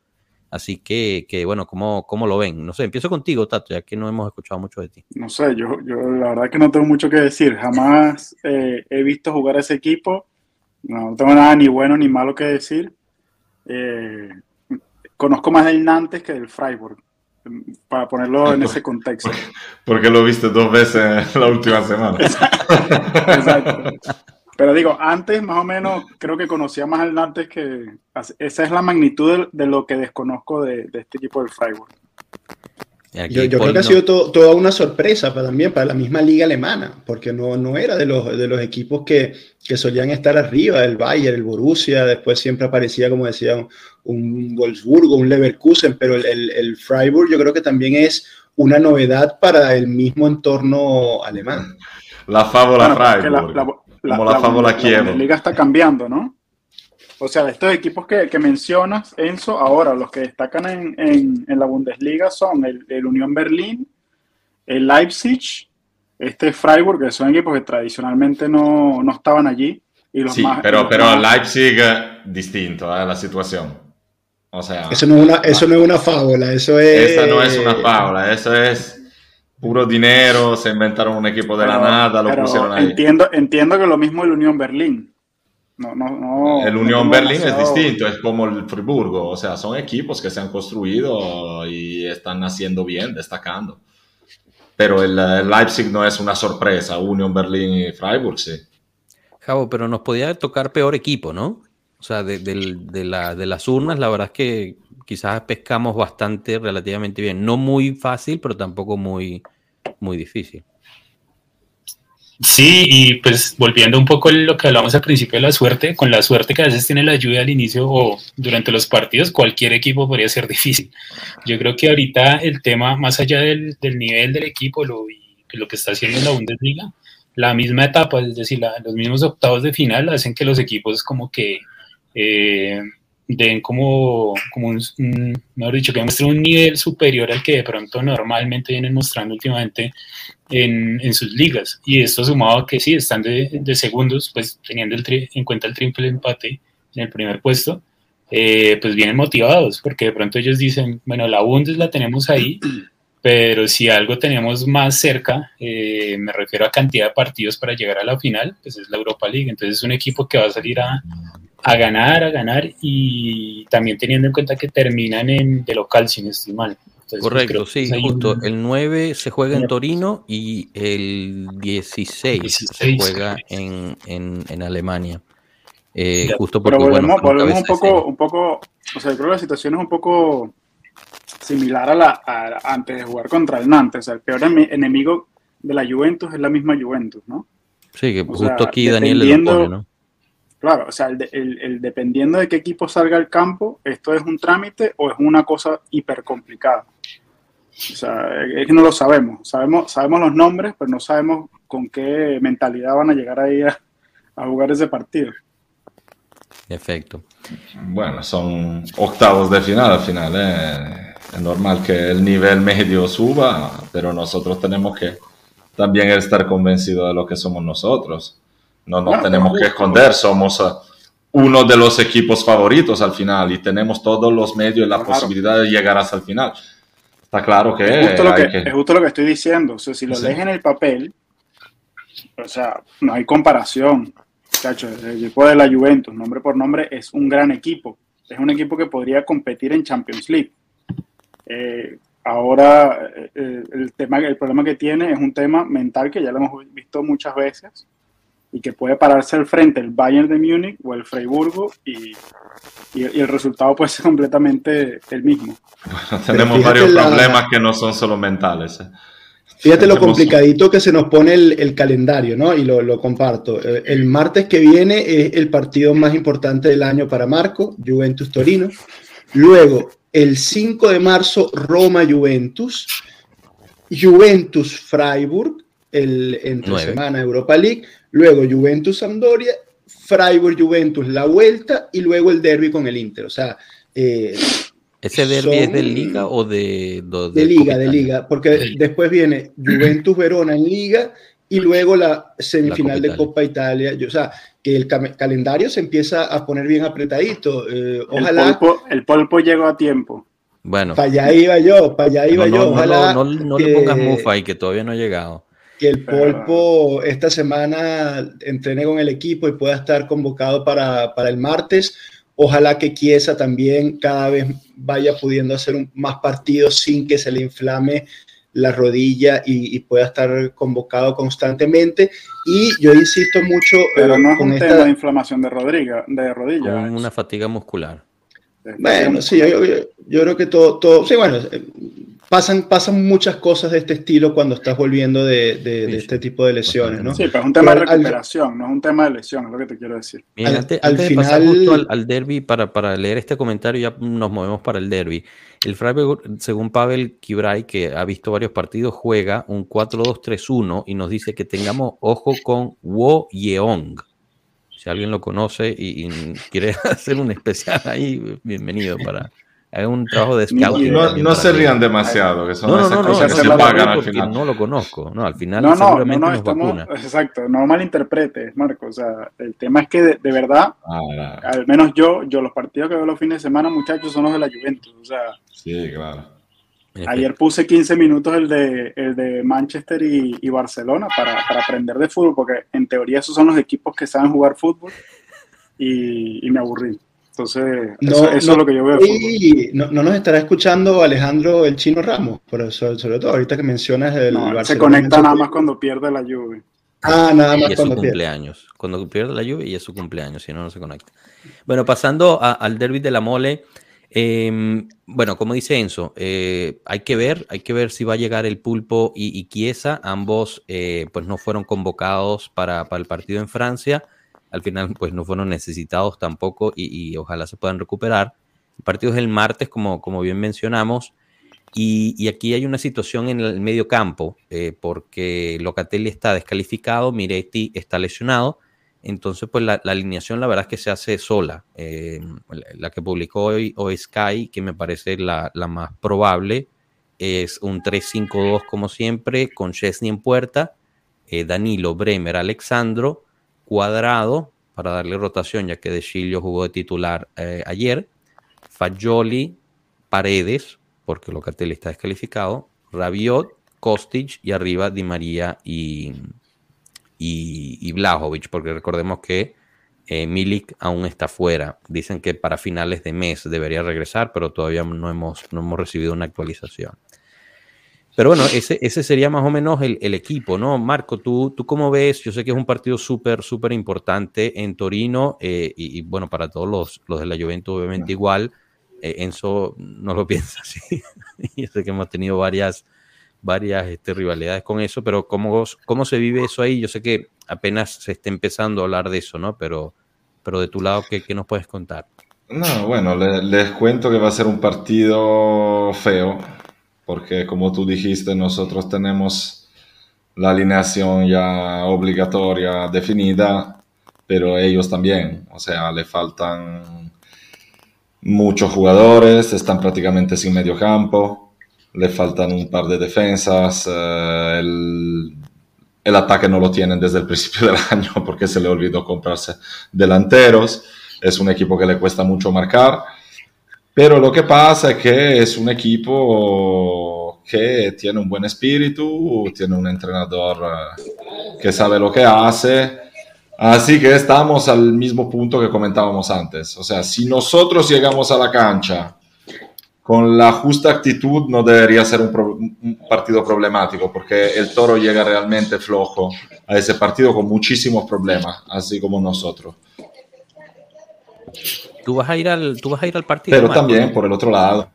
S1: Así que, que bueno, ¿cómo, ¿cómo, lo ven? No sé, empiezo contigo, Tato, ya que no hemos escuchado mucho de ti.
S5: No sé, yo, yo la verdad que no tengo mucho que decir. Jamás eh, he visto jugar a ese equipo. No tengo nada ni bueno ni malo que decir. Eh, conozco más del Nantes que del Freiburg, para ponerlo en ese contexto.
S4: Porque lo viste dos veces la última semana.
S5: Exacto. Pero digo, antes más o menos creo que conocía más al Nantes que... Esa es la magnitud de, lo que desconozco de, de este equipo del Freiburg.
S2: Yo, creo que ha sido toda una sorpresa para, también para la misma liga alemana, porque no, no era de los, de los equipos que, que solían estar arriba, el Bayern, el Borussia, después siempre aparecía, como decía, un Wolfsburgo, un Leverkusen, pero el, el, Freiburg yo creo que también es una novedad para el mismo entorno alemán.
S4: La fábula Freiburg, la, como la, fábula Kiev.
S5: La liga está cambiando, ¿no? O sea, de estos equipos que, que, mencionas, Enzo, ahora los que destacan en, en, en la Bundesliga son el, el, Unión Berlín, el Leipzig, este Freiburg, que son equipos que tradicionalmente no, no estaban allí. Y los
S4: sí,
S5: más,
S4: pero, pero Leipzig distinto a ¿eh? la situación. O sea,
S2: eso no, es una, eso no es una fábula, eso es...
S4: Esa no es una fábula, eso es puro dinero, se inventaron un equipo de la nada, lo pusieron ahí.
S5: Entiendo, entiendo que lo mismo el Unión Berlín. No, no, no,
S4: el Unión Berlín es distinto, es como el Friburgo, o sea, son equipos que se han construido y están haciendo bien, destacando. Pero el, Leipzig no es una sorpresa, Unión Berlín y Freiburg, sí.
S1: Javo, pero nos podía tocar peor equipo, ¿no? O sea, de, de, la, de las urnas, la verdad es que quizás pescamos bastante, relativamente bien. No muy fácil, pero tampoco muy, muy difícil.
S3: Sí, y pues volviendo un poco a lo que hablamos al principio de la suerte, con la suerte que a veces tiene la lluvia al inicio o durante los partidos, cualquier equipo podría ser difícil. Yo creo que ahorita el tema, más allá del, del nivel del equipo lo, lo que está haciendo en la Bundesliga, la misma etapa, es decir, los mismos octavos de final hacen que los equipos como que eh, den como, como un, mejor dicho, que muestren un nivel superior al que de pronto normalmente vienen mostrando últimamente en, en sus ligas. Y esto sumado a que sí, están de, de segundos, pues teniendo el en cuenta el triple empate en el primer puesto, eh, pues vienen motivados, porque de pronto ellos dicen, bueno, la Bundes la tenemos ahí, pero si algo tenemos más cerca, eh, me refiero a cantidad de partidos para llegar a la final, pues es la Europa League. Entonces es un equipo que va a salir a, a ganar, a ganar y también teniendo en cuenta que terminan en de local, sin estimar.
S1: Correcto, sí, justo. El 9 se juega en Torino y el 16, se juega en, en, en Alemania. Eh, justo porque,
S5: Pero volvemos, volvemos un poco, un poco, o sea, creo que la situación es un poco similar a la a, antes de jugar contra el Nantes. O sea, el peor enemigo de la Juventus es la misma Juventus, ¿no?
S1: Sí, que justo aquí Daniel le lo pone, ¿no?
S5: Claro, o sea, el, el, dependiendo de qué equipo salga al campo, esto es un trámite o es una cosa hiper complicada. O sea, es que no lo sabemos. Sabemos, sabemos los nombres, pero no sabemos con qué mentalidad van a llegar ahí a, a jugar ese partido.
S1: Efecto.
S4: Bueno, son octavos de final al final. ¿eh? Es normal que el nivel medio suba, pero nosotros tenemos que también estar convencidos de lo que somos nosotros. No nos tenemos que esconder, somos uh, uno de los equipos favoritos al final y tenemos todos los medios y la posibilidad de llegar hasta el final. Está claro que
S5: es justo, lo que, es justo lo que estoy diciendo. O sea, si lo sí. en el papel, o sea, no hay comparación. Chacho, el equipo de la Juventus, nombre por nombre, es un gran equipo. Es un equipo que podría competir en Champions League. Eh, ahora, eh, el, tema, el problema que tiene es un tema mental que ya lo hemos visto muchas veces y que puede pararse al frente el Bayern de Múnich o el Freiburgo y, y, y el resultado puede ser completamente el mismo.
S4: Bueno, tenemos varios la... problemas que no son solo mentales. ¿eh?
S2: Fíjate lo complicadito que se nos pone el, el calendario, ¿no? Y lo, lo, comparto. Eh, el martes que viene es el partido más importante del año para Marco, Juventus-Torino. Luego, el 5 de marzo, Roma-Juventus. Juventus-Freiburg, el entre 9. semana Europa League. Luego, Juventus-Sampdoria. Freiburg-Juventus, la vuelta. Y luego el derby con el Inter. O sea, eh,
S1: ¿Ese derby es de Liga o de,
S2: de, de Liga, de Liga? Porque sí. después viene Juventus Verona en Liga y luego la semifinal la Copa de Copa Italia. Yo, o sea, que el calendario se empieza a poner bien apretadito. Eh, ojalá.
S5: El polpo, el polpo, llegó a tiempo.
S1: Bueno.
S2: Para allá iba yo, para allá iba
S1: no,
S2: yo.
S1: No,
S2: ojalá.
S1: No, no
S2: que,
S1: le pongas mufa y que todavía no ha llegado.
S2: Que el polpo esta semana entrene con el equipo y pueda estar convocado para, para el martes Ojalá que Chiesa también cada vez vaya pudiendo hacer un, más partidos sin que se le inflame la rodilla y, y, pueda estar convocado constantemente. Y yo insisto mucho.
S5: Pero no es con un esta... tema de inflamación de, Rodriga, de rodilla.
S1: Con una fatiga muscular.
S2: Bueno, sí, yo, yo, yo, creo que todo, todo, sí, bueno, pasan, pasan muchas cosas de este estilo cuando estás volviendo de, de, de este tipo de lesiones, ¿no?
S5: Sí, pero es un tema pero de recuperación, al, no es un tema de lesión, es lo que te quiero decir.
S1: Antes, al, antes final, de pasar justo al, al, derby, para, para leer este comentario, ya nos movemos para el derby. El Freiburg, según Pavel Kibray, que ha visto varios partidos, juega un 4-2-3-1 y nos dice que tengamos ojo con Wo Yeong. Si alguien lo conoce y, y quiere hacer un especial ahí, bienvenido para es un trabajo de scouting.
S4: No, no se rían demasiado, que son
S1: no,
S4: esas
S1: no,
S4: cosas
S1: no,
S4: que se pagan al final.
S1: No lo conozco, no, al final
S5: no,
S1: seguramente
S5: no, no,
S1: nos
S5: estamos,
S1: vacuna.
S5: Exacto, no malinterpretes, Marco. O sea, el tema es que de, de verdad, ah, al menos yo, yo los partidos que veo los fines de semana, muchachos, son los de la Juventus. O sea,
S4: sí, claro.
S5: Ayer puse 15 minutos el de, el de Manchester y, y Barcelona para, para, aprender de fútbol, porque en teoría esos son los equipos que saben jugar fútbol y, y me aburrí. Entonces,
S2: no,
S5: eso, eso
S2: no,
S5: es lo que yo veo.
S2: Y no, no, nos estará escuchando Alejandro el Chino Ramos, por eso, sobre todo ahorita que mencionas el
S5: no, Barcelona. Se conecta nada más cuando pierde la lluvia.
S2: Ah, nada más
S1: y es cuando su cumpleaños. Pierde. Cuando pierde la lluvia y es su cumpleaños, si no, no se conecta. Bueno, pasando a, al derby de la mole. Eh, bueno, como dice Enzo, eh, hay que ver, hay que ver si va a llegar el Pulpo y, y Chiesa. Ambos, eh, pues, no fueron convocados para, para el partido en Francia al final pues no fueron necesitados tampoco y, ojalá se puedan recuperar. El partido el martes, como, como bien mencionamos, y, y aquí hay una situación en el medio campo, eh, porque Locatelli está descalificado, Miretti está lesionado, entonces pues la, alineación la verdad es que se hace sola. Eh, la que publicó hoy, hoy Sky, que me parece la, la más probable, es un 3-5-2 como siempre, con Chesney en puerta, eh, Danilo, Bremer, Alexandro, Cuadrado para darle rotación, ya que De Chilio jugó de titular eh, ayer. Fagioli, Paredes, porque Locatelli está descalificado. Rabiot, Kostic y arriba Di María y, y, y Blajovic, porque recordemos que eh, Milik aún está fuera. Dicen que para finales de mes debería regresar, pero todavía no hemos, no hemos recibido una actualización. Pero bueno, ese, ese sería más o menos el, el, equipo, ¿no? Marco, ¿tú, ¿tú cómo ves? Yo sé que es un partido súper, súper importante en Torino eh, y, y, bueno, para todos los, los de la Juventus obviamente igual. Eh, Enzo no lo piensa así. Yo sé que hemos tenido varias, varias este, rivalidades con eso, pero ¿cómo, ¿cómo se vive eso ahí? Yo sé que apenas se está empezando a hablar de eso, ¿no? Pero, pero de tu lado, ¿qué, qué nos puedes contar?
S4: No, bueno, les cuento que va a ser un partido feo porque como tú dijiste, nosotros tenemos la alineación ya obligatoria definida, pero ellos también, o sea, le faltan muchos jugadores, están prácticamente sin medio campo, le faltan un par de defensas, eh, el, el, ataque no lo tienen desde el principio del año porque se le olvidó comprarse delanteros, es un equipo que le cuesta mucho marcar, pero lo que pasa es que es un equipo que tiene un buen espíritu, tiene un entrenador eh, que sabe lo que hace, Así que estamos al mismo punto que comentábamos antes. O sea, si nosotros llegamos a la cancha con la justa actitud, no debería ser un, partido problemático, porque el toro llega realmente flojo a ese partido con muchísimos problemas, así como nosotros.
S1: Tú vas a ir al, tú vas a ir al partido.
S4: Pero también por el otro lado.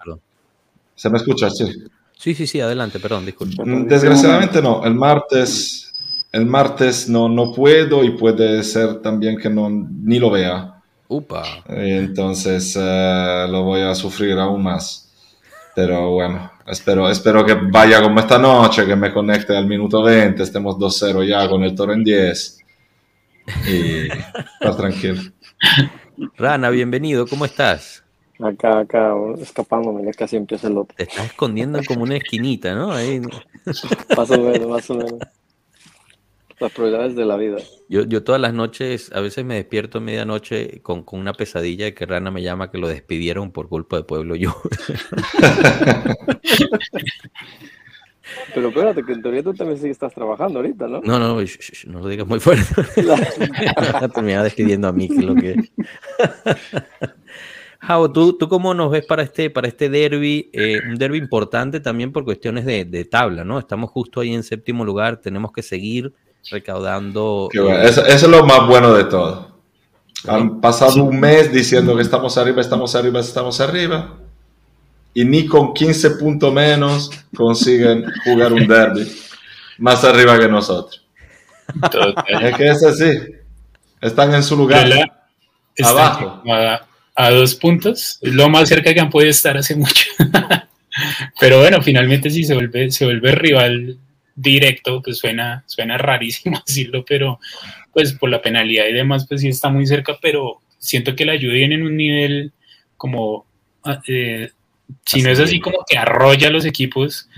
S4: ¿Se me escucha? Sí.
S1: Sí, sí, sí, adelante, perdón, disculpe.
S4: Desgraciadamente no, el martes el martes no, no puedo y puede ser también que no, ni lo vea.
S1: Upa.
S4: Entonces eh, lo voy a sufrir aún más. Pero bueno, espero, espero que vaya como esta noche, que me conecte al minuto 20, estemos 2-0 ya con el toro en 10. Y estar tranquilo.
S1: Rana, bienvenido, ¿cómo estás?
S6: Acá, acá, escapándome, ya casi empieza el otro.
S1: Te estás escondiendo como una esquinita, ¿no? Ahí.
S6: más o menos, más o menos. Las prioridades de la vida.
S1: Yo, yo todas las noches, a veces me despierto a medianoche con, con una pesadilla de que Rana me llama que lo despidieron por culpa de Pueblo Yo.
S6: Pero espérate, que en teoría tú también sí estás trabajando ahorita, ¿no? No,
S1: no, no lo digas muy fuerte. Terminaba despidiendo a mí, que es lo que. Jao, ¿tú, ¿tú cómo nos ves para este, para este derby? Eh, un derby importante también por cuestiones de, de, tabla, ¿no? Estamos justo ahí en séptimo lugar, tenemos que seguir recaudando.
S4: Eso, es lo más bueno de todo. Han pasado un mes diciendo que estamos arriba, estamos arriba, estamos arriba. Y ni con 15 puntos menos consiguen jugar un derby más arriba que nosotros. Es que es así. Están en su lugar. abajo.
S3: A, dos puntos. Es lo más cerca que han podido estar hace mucho. Pero bueno, finalmente sí se vuelve, se vuelve rival directo, pues suena, suena rarísimo decirlo, pero pues por la penalidad y demás, pues sí está muy cerca, pero siento que la ayuda viene en un nivel como, ah, eh, si no es así como que arrolla a los equipos,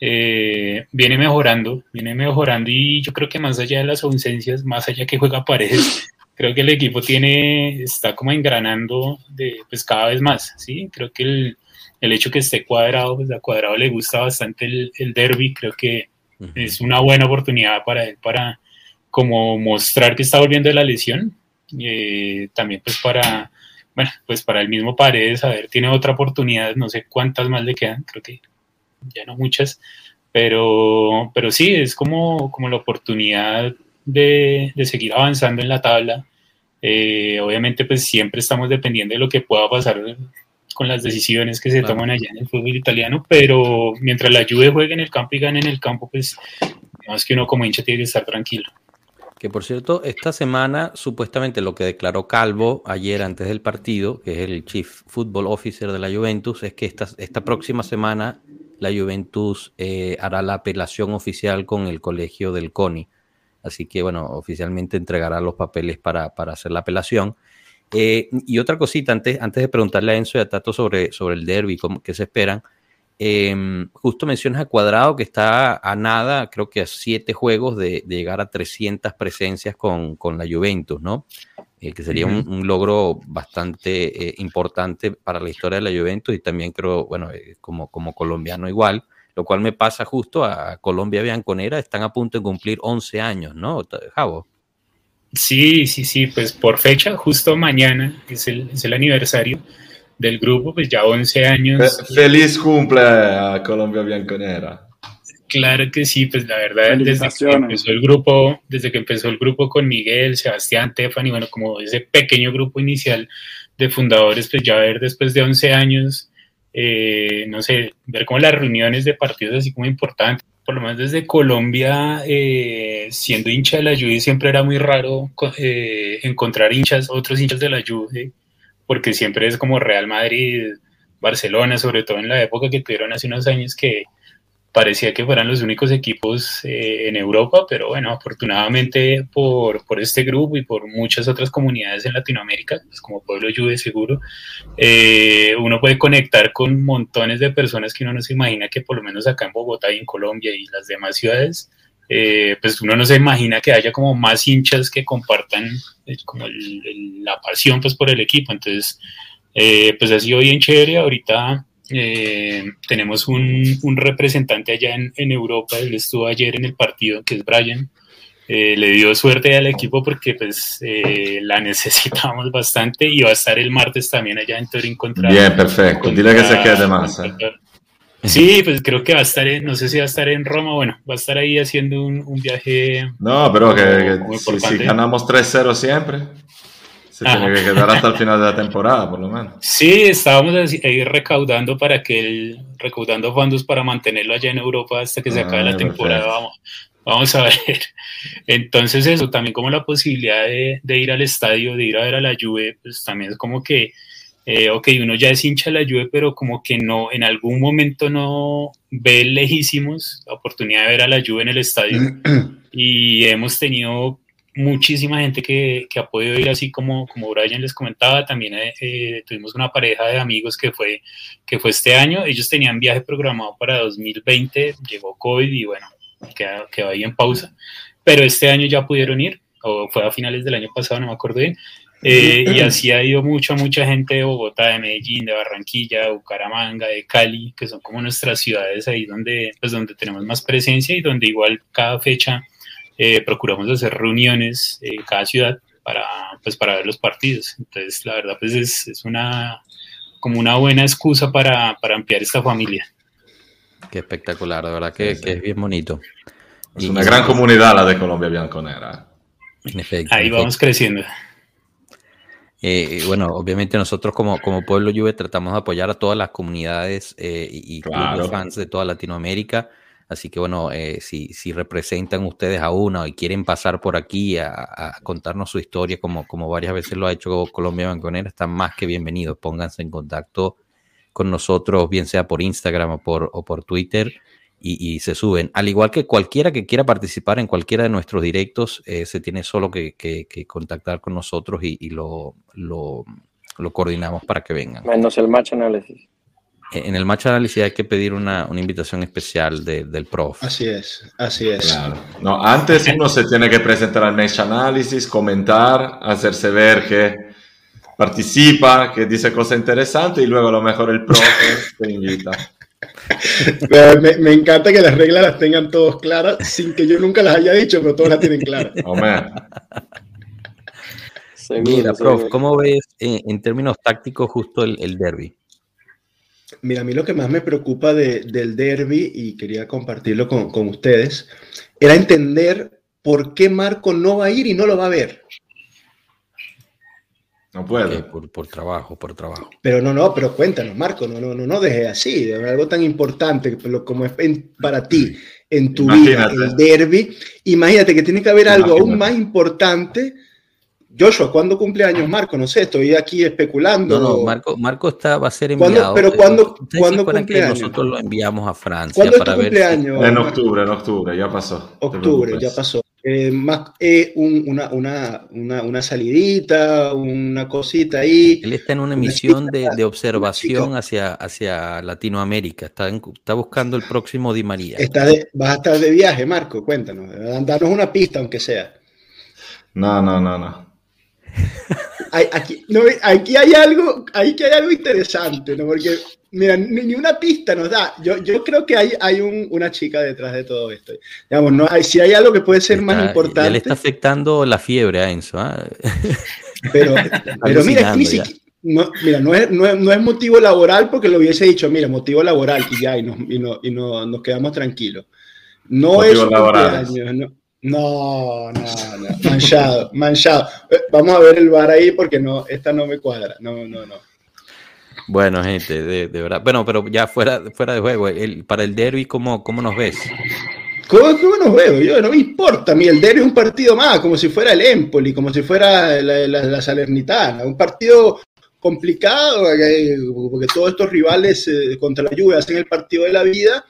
S3: eh, viene mejorando, viene mejorando y yo creo que más allá de las ausencias, más allá que juega paredes, creo que el equipo tiene, está como engranando de, pues cada vez más, ¿sí? Creo que el, el hecho que esté cuadrado, pues a cuadrado le gusta bastante el, el derby, creo que es una buena oportunidad para él para como mostrar que está volviendo de la lesión. Eh, también pues para, bueno, pues para el mismo Paredes, a ver, tiene otra oportunidad, no sé cuántas más le quedan, creo que ya no muchas, pero, pero sí, es como, como la oportunidad de, de seguir avanzando en la tabla. Eh, obviamente pues siempre estamos dependiendo de lo que pueda pasar con las decisiones que se toman allá en el fútbol italiano, pero mientras la Juve juegue en el campo y gane en el campo, pues más que uno como hincha tiene que estar tranquilo.
S1: Que por cierto, esta semana supuestamente lo que declaró Calvo ayer antes del partido, que es el Chief Football Officer de la Juventus, es que esta, esta próxima semana la Juventus eh, hará la apelación oficial con el colegio del CONI. Así que bueno, oficialmente entregará los papeles para, para hacer la apelación. Eh, y otra cosita, antes, antes de preguntarle a Enzo y a Tato sobre, sobre el derby, qué se esperan, em, justo mencionas a Cuadrado que está a nada, creo que a siete juegos de, llegar a 300 presencias con, con la Juventus, ¿no? Eh, que sería un, logro bastante eh, importante para la historia de la Juventus y también creo, bueno, como, como colombiano igual, lo cual me pasa justo a Colombia Bianconera, están a punto de cumplir 11 años, ¿no, Javo?
S3: Sí, sí, sí, pues por fecha, justo mañana es el, es el aniversario del grupo, pues ya 11 años.
S4: Feliz cumple a Colombia Bianconera.
S3: Claro que sí, pues la verdad, desde que empezó el grupo, desde que empezó el grupo con Miguel, Sebastián, Tefani, bueno, como ese pequeño grupo inicial de fundadores, pues ya ver después de 11 años, eh, no sé, ver como las reuniones de partidos así como importantes por lo menos desde Colombia, eh, siendo hincha de la Juve, siempre era muy raro eh, encontrar hinchas, otros hinchas de la Juve, porque siempre es como Real Madrid, Barcelona, sobre todo en la época que tuvieron hace unos años que parecía que fueran los únicos equipos eh, en Europa, pero bueno, afortunadamente por, por, este grupo y por muchas otras comunidades en Latinoamérica, pues como Pueblo Juve seguro, eh, uno puede conectar con montones de personas que uno no se imagina que por lo menos acá en Bogotá y en Colombia y las demás ciudades, eh, pues uno no se imagina que haya como más hinchas que compartan como la pasión pues por el equipo, entonces pues ha sido bien chévere, ahorita eh, tenemos un, un, representante allá en, en, Europa, él estuvo ayer en el partido, que es Brian. Eh, le dio suerte al equipo porque pues eh, la necesitamos bastante y va a estar el martes también allá en Turín contra...
S4: Bien, perfecto. Dile que se quede más.
S3: Sí, pues creo que va a estar, en, no sé si va a estar en Roma, bueno, va a estar ahí haciendo un, un viaje.
S4: No, pero que, que si, si, ganamos 3-0 siempre. Se tiene que quedar hasta el final de la temporada, por lo menos.
S3: Sí, estábamos ahí recaudando para que el, recaudando fondos para mantenerlo allá en Europa hasta que se acabe la ah, temporada. Vamos, vamos a ver. Entonces eso, también como la posibilidad de, de, ir al estadio, de ir a ver a la Juve, pues también es como que, eh, ok, uno ya es hincha de la Juve, pero como que no, en algún momento no ve lejísimos la oportunidad de ver a la Juve en el estadio. y hemos tenido muchísima gente que, que, ha podido ir así como, como Brian les comentaba, también eh, eh, tuvimos una pareja de amigos que fue, que fue este año, ellos tenían viaje programado para 2020, llegó COVID y bueno, quedó, quedó ahí en pausa, pero este año ya pudieron ir, o fue a finales del año pasado, no me acuerdo bien, eh, y así ha ido mucha, mucha gente de Bogotá, de Medellín, de Barranquilla, de Bucaramanga, de Cali, que son como nuestras ciudades ahí donde, pues, donde tenemos más presencia y donde igual cada fecha eh, procuramos hacer reuniones en cada ciudad para, pues, para ver los partidos. Entonces, la verdad, pues es, es una, como una buena excusa para, para, ampliar esta familia.
S1: Qué espectacular, de verdad que, que es bien bonito.
S4: Es una gran comunidad la de Colombia Bianconera.
S3: En efecto. Ahí vamos creciendo.
S1: Eh, bueno, obviamente nosotros como, como Pueblo Juve tratamos de apoyar a todas las comunidades eh, y, claro. fans de toda Latinoamérica. Así que bueno, eh, si, si, representan ustedes a uno y quieren pasar por aquí a, contarnos su historia, como, como varias veces lo ha hecho Colombia Banconera, están más que bienvenidos. Pónganse en contacto con nosotros, bien sea por Instagram o por, o por Twitter, y, se suben. Al igual que cualquiera que quiera participar en cualquiera de nuestros directos, eh, se tiene solo que, que, contactar con nosotros y, y lo, lo, lo, coordinamos para que vengan.
S6: Menos el match análisis.
S1: En el match análisis hay que pedir una, una invitación especial de, del prof.
S2: Así es, así es.
S4: Claro. No, antes uno se tiene que presentar al match análisis, comentar, hacerse ver que participa, que dice cosas interesantes y luego a lo mejor el prof te invita.
S2: Me, me, encanta que las reglas las tengan todos claras sin que yo nunca las haya dicho, pero todos las tienen claras.
S1: Mira, prof, ¿cómo ves en, en términos tácticos justo el, el derby?
S2: Mira, a mí lo que más me preocupa de, del derby, y quería compartirlo con, con, ustedes, era entender por qué Marco no va a ir y no lo va a ver.
S4: No puede.
S1: por, por, trabajo, por trabajo.
S2: Pero no, no, pero cuéntanos, Marco, no, no, no, no deje así, algo tan importante como es para ti, en tu Imagínate. vida, el derby. Imagínate que tiene que haber Imagínate. algo aún más importante Joshua, ¿cuándo cumple años Marco? No sé, estoy aquí especulando.
S1: No, no, Marco, Marco está, va a ser enviado.
S2: ¿Pero cuándo, ¿cuándo cumple años?
S1: Nosotros lo enviamos a Francia.
S2: ¿Cuándo para cumple años?
S4: En octubre, en octubre, ya pasó.
S2: Octubre, ya pasó. Eh, más, eh, un, una, una, una, una, salidita, una cosita ahí.
S1: Él está en una misión de, de, observación hacia, hacia Latinoamérica. Está, en, está buscando el próximo Di María.
S2: Está de, vas a estar de viaje, Marco, cuéntanos. Danos una pista, aunque sea.
S4: No, no, no, no
S2: aquí, no, aquí, hay algo, aquí hay algo interesante, ¿no? Porque, mira, ni, una pista nos da. Yo, yo creo que hay, hay un, una chica detrás de todo esto. Digamos, no hay, si hay algo que puede ser
S1: está,
S2: más importante. Ya
S1: le está afectando la fiebre a Enzo. ¿eh?
S2: Pero, pero mira, ni siquiera, no, mira no, es, no, es, no, es, motivo laboral porque lo hubiese dicho, mira, motivo laboral y ya, y, nos, y, no, y no, nos quedamos tranquilos. No motivo es laboral. No, no, no, no, manchado, manchado. Eh, vamos a ver el bar ahí porque no, esta no me cuadra. No, no, no.
S1: Bueno, gente, de, de verdad. Bueno, pero ya fuera, fuera de juego, el, para el derby, ¿cómo, ¿cómo nos ves?
S2: ¿Cómo, ¿Cómo, nos veo? Yo no me importa. A mí el derby es un partido más, como si fuera el Empoli, como si fuera la, la, la Salernitana. Un partido complicado, porque todos estos rivales eh, contra la lluvia hacen el partido de la vida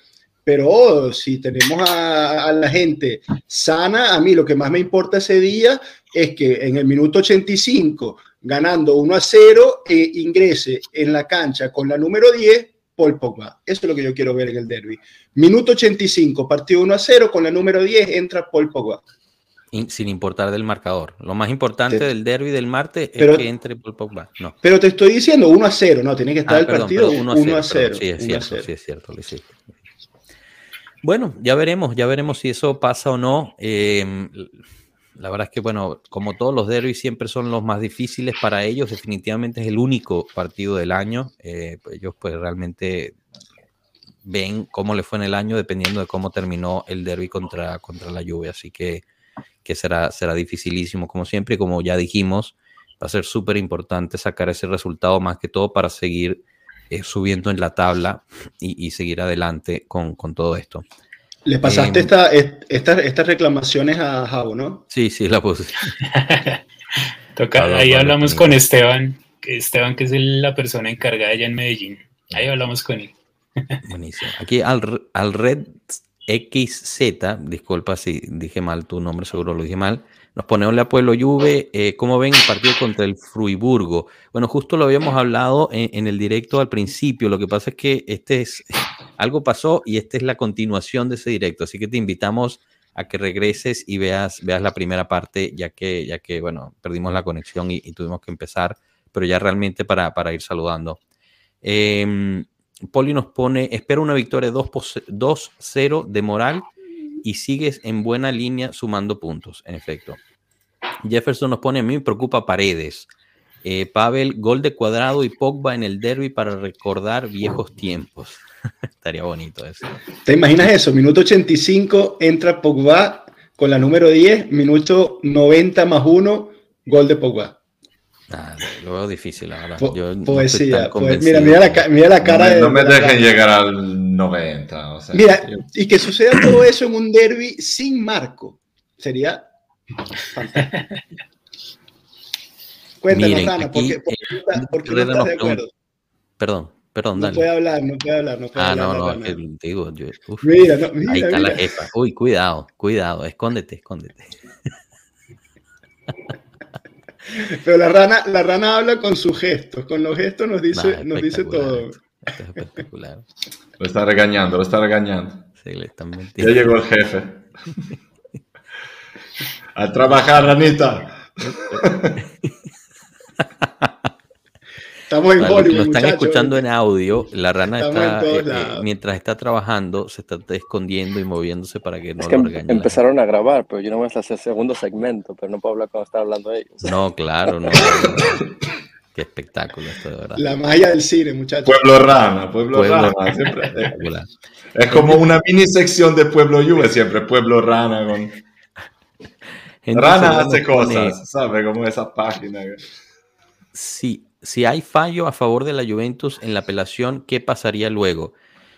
S2: pero si tenemos a, la gente sana, a mí lo que más me importa ese día es que en el minuto 85, ganando 1 a 0, eh, ingrese en la cancha con la número 10 Paul Pogba. Eso es lo que yo quiero ver en el derby. Minuto 85, partido 1 a 0, con la número 10 entra Paul Pogba
S1: sin importar del marcador. Lo más importante del derby del martes es que entre Paul Pogba. No.
S2: Pero te estoy diciendo 1 a 0, no, tiene que estar ah, el partido 1 a 0.
S1: Sí, es cierto, sí, es cierto. Bueno, ya veremos, ya veremos si eso pasa o no. Em, la verdad es que, bueno, como todos los derbis siempre son los más difíciles para ellos, definitivamente es el único partido del año. Eh, ellos pues realmente ven cómo le fue en el año dependiendo de cómo terminó el derby contra, contra la lluvia. Así que que será, será dificilísimo como siempre. Y como ya dijimos, va a ser súper importante sacar ese resultado más que todo para seguir eh, subiendo en la tabla y, seguir adelante con, todo esto.
S2: Le pasaste em, estas reclamaciones a Javo, ¿no?
S1: Sí, sí, la puse.
S3: ahí hablamos con Esteban, Esteban que es la persona encargada allá en Medellín. Ahí hablamos con él.
S1: Buenísimo. Aquí al, al Red XZ, disculpa si dije mal tu nombre, seguro lo dije mal, nos pone a Pueblo Juve, eh, ¿cómo ven el partido contra el Fruiburgo? Bueno, justo lo habíamos hablado en, el directo al principio, lo que pasa es que este es, algo pasó y esta es la continuación de ese directo, así que te invitamos a que regreses y veas, veas la primera parte, ya que, ya que, bueno, perdimos la conexión y, tuvimos que empezar, pero ya realmente para, para ir saludando. Eh, Poli nos pone, espera una victoria 2-0 de moral y sigues en buena línea sumando puntos, en efecto. Jefferson nos pone, a mí me preocupa Paredes. Eh, Pavel, gol de cuadrado y Pogba en el derby para recordar viejos tiempos. Estaría bonito eso.
S2: ¿Te imaginas eso? Minuto 85, entra Pogba con la número 10, minuto 90 más 1, gol de Pogba
S1: lo veo difícil, la verdad.
S2: poesía. mira, mira la, mira la cara
S4: no me, de. No me dejen llegar al 90. O sea,
S2: mira, y que suceda todo eso en un derby sin marco. Sería fantástico. Cuéntanos, Ana, ¿por qué, por, qué no estás de acuerdo?
S1: Perdón, perdón,
S2: dale. No puede hablar, no puede hablar, no puede
S1: ah,
S2: hablar.
S1: Ah, no, no, que digo, yo, uf, mira, no, mira, ahí está mira. la jefa. Uy, cuidado, cuidado, escóndete, escóndete.
S2: Pero la rana, la rana habla con sus gestos, con los gestos nos dice, nos dice todo.
S4: Esto es espectacular. Lo está regañando, lo está regañando.
S1: Sí, le están
S4: Ya llegó el jefe. A trabajar, ranita.
S2: Estamos en Hollywood. Lo
S1: están escuchando en audio. La rana está, eh, eh, mientras está trabajando, se está escondiendo y moviéndose para que no es que
S6: lo em, Empezaron a grabar, pero yo no voy a hacer segundo segmento, pero no puedo hablar cuando está hablando ellos.
S1: No, claro, no. Qué espectáculo esto, de verdad.
S2: La magia del cine, muchachos.
S4: Pueblo Rana, Pueblo, Rana. Siempre, es como una mini sección de Pueblo Juve, siempre Pueblo Rana. Con... Rana hace cosas, ¿sabes? Como esa página.
S1: Sí, si hay fallo a favor de la Juventus en la apelación, ¿qué pasaría luego?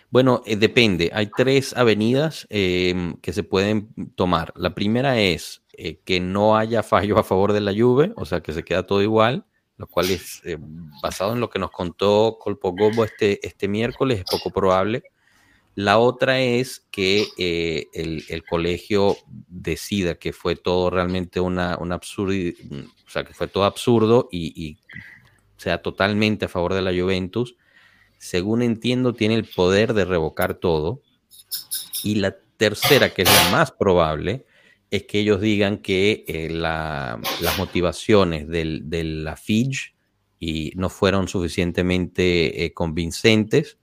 S1: Bueno, eh, depende. Hay tres avenidas em, que se pueden tomar. La primera es eh, que no haya fallo a favor de la Juve, o sea, que se queda todo igual, lo cual es eh, basado en lo que nos contó Colpogobo este, este miércoles, es poco probable. La otra es que el, colegio decida que fue todo realmente una, absurdo, o sea, que fue todo absurdo y sea totalmente a favor de la Juventus, según entiendo, tiene el poder de revocar todo. Y la tercera, que es la más probable, es que ellos digan que eh, las motivaciones de la FIJ y no fueron suficientemente eh, convincentes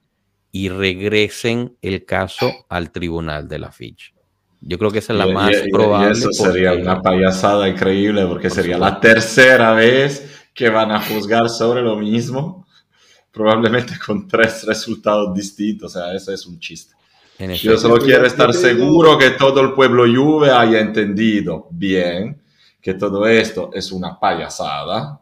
S1: y regresen el caso al tribunal de la FIJ. Yo creo que esa es la más probable.
S4: eso sería una payasada increíble porque sería la tercera vez que van a juzgar sobre lo mismo, probablemente con tres resultados distintos. O sea, eso es un chiste. Yo solo quiero estar seguro que todo el pueblo Juve haya entendido bien que todo esto es una payasada,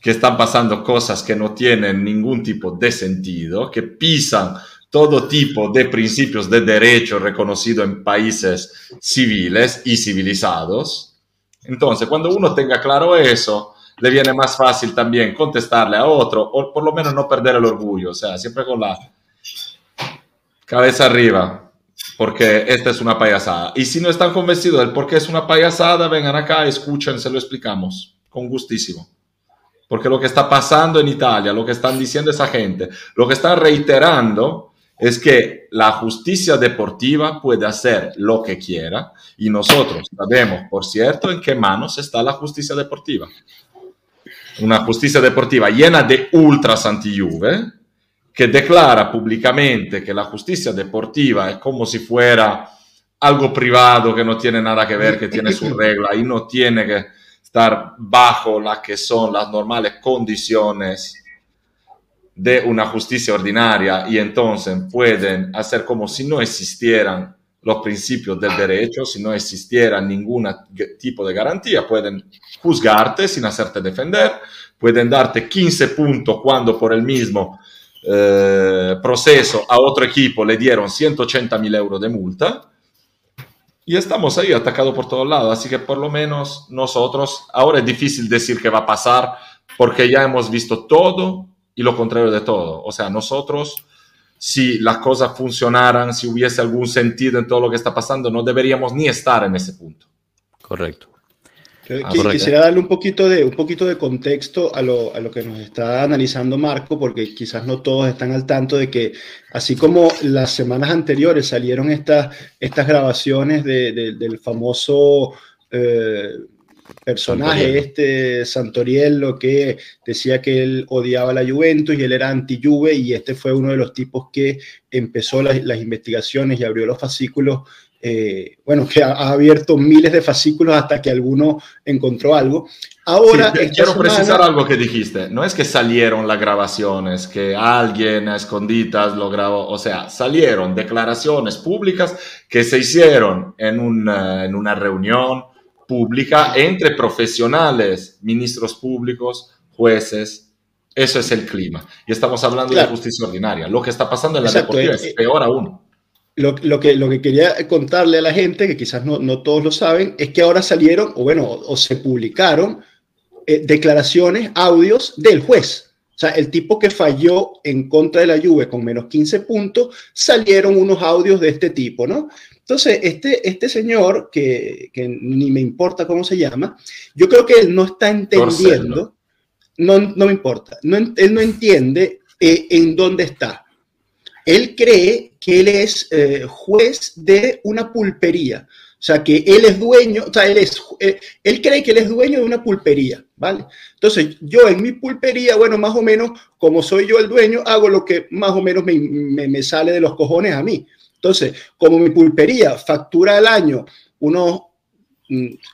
S4: que están pasando cosas que no tienen ningún tipo de sentido, que pisan todo tipo de principios de derecho reconocido en países civiles y civilizados. Entonces, cuando uno tenga claro eso, le viene más fácil también contestarle a otro o por lo menos no perder el orgullo, o sea, siempre con la, cabeza arriba, porque esta es una payasada. Y si no están convencidos del por qué es una payasada, vengan acá, escuchen, se lo explicamos, con gustísimo. Porque lo que está pasando en Italia, lo que están diciendo esa gente, lo que están reiterando es que la justicia deportiva puede hacer lo que quiera y nosotros sabemos, por cierto, en qué manos está la justicia deportiva. Una justicia deportiva llena de ultras anti-Juve que declara públicamente que la justicia deportiva es como si fuera algo privado que no tiene nada que ver, que tiene su regla y no tiene que estar bajo las que son las normales condiciones de una justicia ordinaria. Y entonces pueden hacer como si no existieran los principios del derecho, si no existiera ningún tipo de garantía, pueden juzgarte sin hacerte defender, pueden darte 15 puntos cuando por el mismo eh, proceso a otro equipo le dieron 180 mil euros de multa. Y estamos ahí atacados por todos lados, así que por lo menos nosotros, ahora es difícil decir que va a pasar porque ya hemos visto todo y lo contrario de todo. O sea, nosotros, si las cosas funcionaran, si hubiese algún sentido en todo lo que está pasando, no deberíamos ni estar en ese punto.
S1: Correcto.
S2: Ah, quisiera darle un poquito de, un poquito de contexto a lo, a lo, que nos está analizando Marco, porque quizás no todos están al tanto de que, así como las semanas anteriores salieron estas, estas grabaciones del famoso eh, personaje este Santoriello que decía que él odiaba la Juventus y él era anti-Juve y este fue uno de los tipos que empezó las, investigaciones y abrió los fascículos, eh, bueno, que ha, abierto miles de fascículos hasta que alguno encontró algo. Ahora,
S4: quiero precisar algo que dijiste, no es que salieron las grabaciones, que alguien a esconditas lo grabó, o sea, salieron declaraciones públicas que se hicieron en, en una reunión pública entre profesionales, ministros públicos, jueces. Eso es el clima. Y estamos hablando de justicia ordinaria. Lo que está pasando en la deportiva es eh, peor aún.
S2: Lo, lo, que, lo que quería contarle a la gente, que quizás no, no todos lo saben, es que ahora salieron, o bueno, o, se publicaron eh, declaraciones, audios del juez. O sea, el tipo que falló en contra de la Juve con menos 15 puntos, salieron unos audios de este tipo, ¿no? Entonces, este, este señor, que, ni me importa cómo se llama, yo creo que él no está entendiendo, no, no me importa, no, él no entiende eh, en dónde está. Él cree que él es eh, juez de una pulpería. O sea, que él es dueño, o sea, él, es, eh, él cree que él es dueño de una pulpería, ¿vale? Entonces, yo en mi pulpería, bueno, más o menos, como soy yo el dueño, hago lo que más o menos me, me sale de los cojones a mí. Entonces, como mi pulpería factura al año unos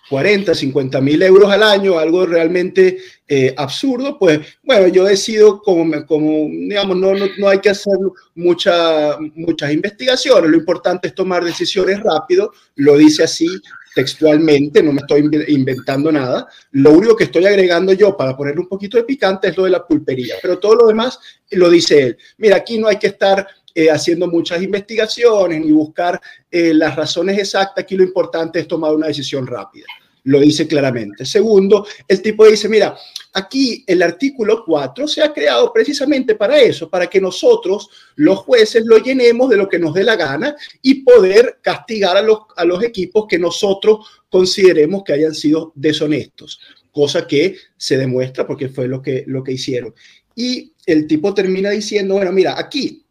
S2: 40, mm, 50 mil euros al año, algo realmente eh, absurdo, pues bueno, yo decido como, como digamos, no, no, hay que hacer mucha, muchas investigaciones, lo importante es tomar decisiones rápido, lo dice así textualmente, no me estoy inventando nada, lo único que estoy agregando yo para poner un poquito de picante es lo de la pulpería, pero todo lo demás lo dice él. Mira, aquí no hay que estar eh, haciendo muchas investigaciones ni buscar eh, las razones exactas. Aquí lo importante es tomar una decisión rápida. Lo dice claramente. Segundo, el tipo dice, mira, aquí el artículo 4 se ha creado precisamente para eso, para que nosotros, los jueces, lo llenemos de lo que nos dé la gana y poder castigar a los, a los equipos que nosotros consideremos que hayan sido deshonestos, cosa que se demuestra porque fue lo que, lo que hicieron. Y el tipo termina diciendo, bueno, mira, aquí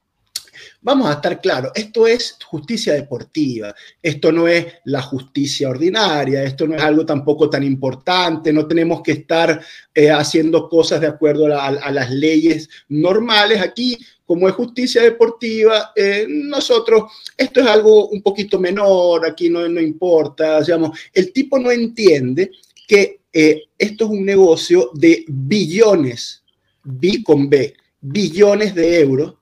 S2: Vamos a estar claros, esto es justicia deportiva, esto no es la justicia ordinaria, esto no es algo tampoco tan importante, no tenemos que estar eh, haciendo cosas de acuerdo a, las leyes normales. Aquí, como es justicia deportiva, eh, nosotros, esto es algo un poquito menor, aquí no, no importa, digamos, el tipo no entiende que eh, esto es un negocio de billones, B con B, billones de euros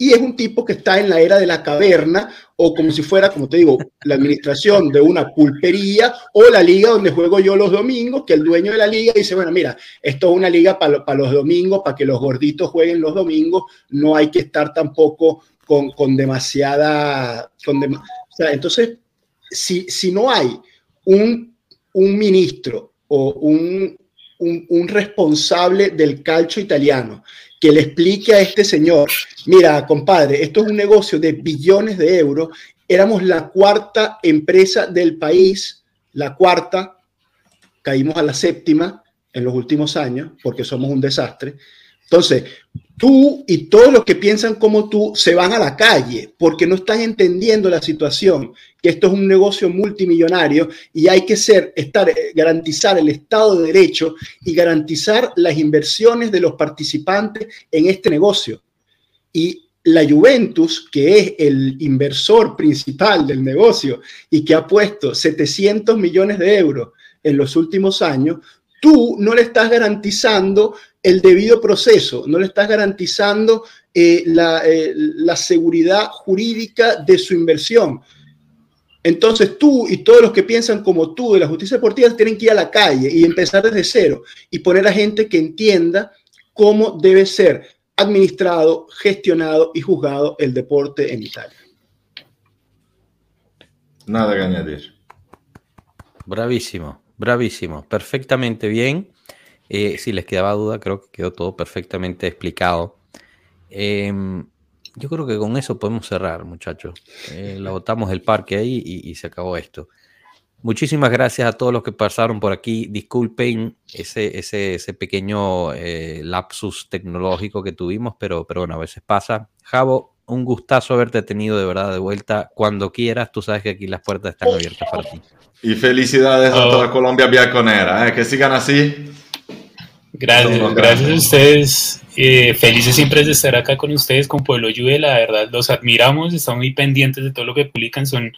S2: y es un tipo que está en la era de la caverna o como si fuera, como te digo, la administración de una pulpería o la liga donde juego yo los domingos, que el dueño de la liga dice, bueno, mira, esto es una liga para los domingos, para que los gorditos jueguen los domingos, no hay que estar tampoco con, con demasiada... Con o sea, entonces, si, si no hay un, un ministro o un, un responsable del calcio italiano que le explique a este señor, mira, compadre, esto es un negocio de billones de euros, éramos la cuarta empresa del país, la cuarta, caímos a la séptima en los últimos años porque somos un desastre. Entonces, tú y todos los que piensan como tú se van a la calle porque no están entendiendo la situación, que esto es un negocio multimillonario y hay que ser, estar, eh, garantizar el Estado de Derecho y garantizar las inversiones de los participantes en este negocio. Y la Juventus, que es el inversor principal del negocio y que ha puesto 700 millones de euros en los últimos años, tú no le estás garantizando el debido proceso, no le estás garantizando eh, eh, la, seguridad jurídica de su inversión. Entonces tú y todos los que piensan como tú de la justicia deportiva tienen que ir a la calle y empezar desde cero y poner a gente que entienda cómo debe ser administrado, gestionado y juzgado el deporte en Italia.
S4: Nada que añadir.
S1: Bravísimo, bravísimo, perfectamente bien. Eh, si les quedaba duda, creo que quedó todo perfectamente explicado. Em, yo creo que con eso podemos cerrar, muchachos. Eh, la botamos el parque ahí y, se acabó esto. Muchísimas gracias a todos los que pasaron por aquí. Disculpen ese, ese, ese pequeño eh, lapsus tecnológico que tuvimos, pero, pero bueno, a veces pasa. Javo, un gustazo haberte tenido de verdad de vuelta. Cuando quieras, tú sabes que aquí las puertas están abiertas para ti.
S4: Y felicidades a toda Colombia Biaconera, ¿eh? que sigan así.
S3: Gracias, gracias a ustedes. Eh, felices siempre de estar acá con ustedes, con Pueblo Lluve. La verdad, los admiramos, estamos muy pendientes de todo lo que publican. Son,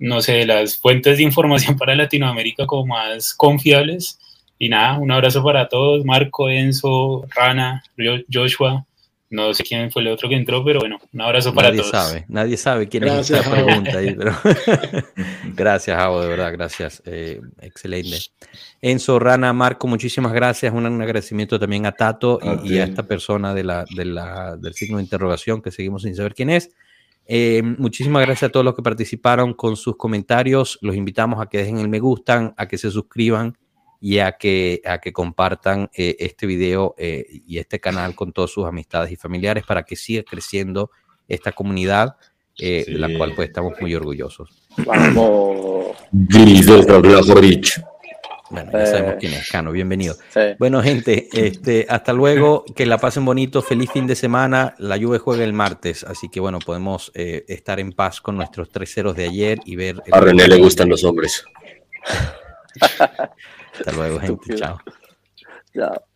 S3: no sé, las fuentes de información para Latinoamérica como más confiables. Y nada, un abrazo para todos. Marco, Enzo, Rana, Joshua. No sé quién fue el otro que entró, pero bueno, un abrazo para
S1: nadie
S3: todos.
S1: Sabe, nadie sabe quién es esta pregunta ahí, pero gracias, Javo, de verdad, gracias. Eh, excelente. Enzo, Rana, Marco, muchísimas gracias. Un, agradecimiento también a Tato y, a esta persona de la, del signo de interrogación que seguimos sin saber quién es. Eh, muchísimas gracias a todos los que participaron con sus comentarios. Los invitamos a que dejen el me gustan, a que se suscriban y a que, a que compartan eh, este video eh, y este canal con todas sus amistades y familiares para que siga creciendo esta comunidad, eh, de la cual pues estamos muy orgullosos. Vamos. Bueno, ya sabemos quién es, Cano, bienvenido. Bueno, gente, este, hasta luego, que la pasen bonito, feliz fin de semana. La lluvia juega el martes, así que bueno, podemos estar en paz con nuestros tres ceros de ayer y ver.
S7: A René le gustan los hombres.
S1: Hasta luego, gente. Chao. Chao.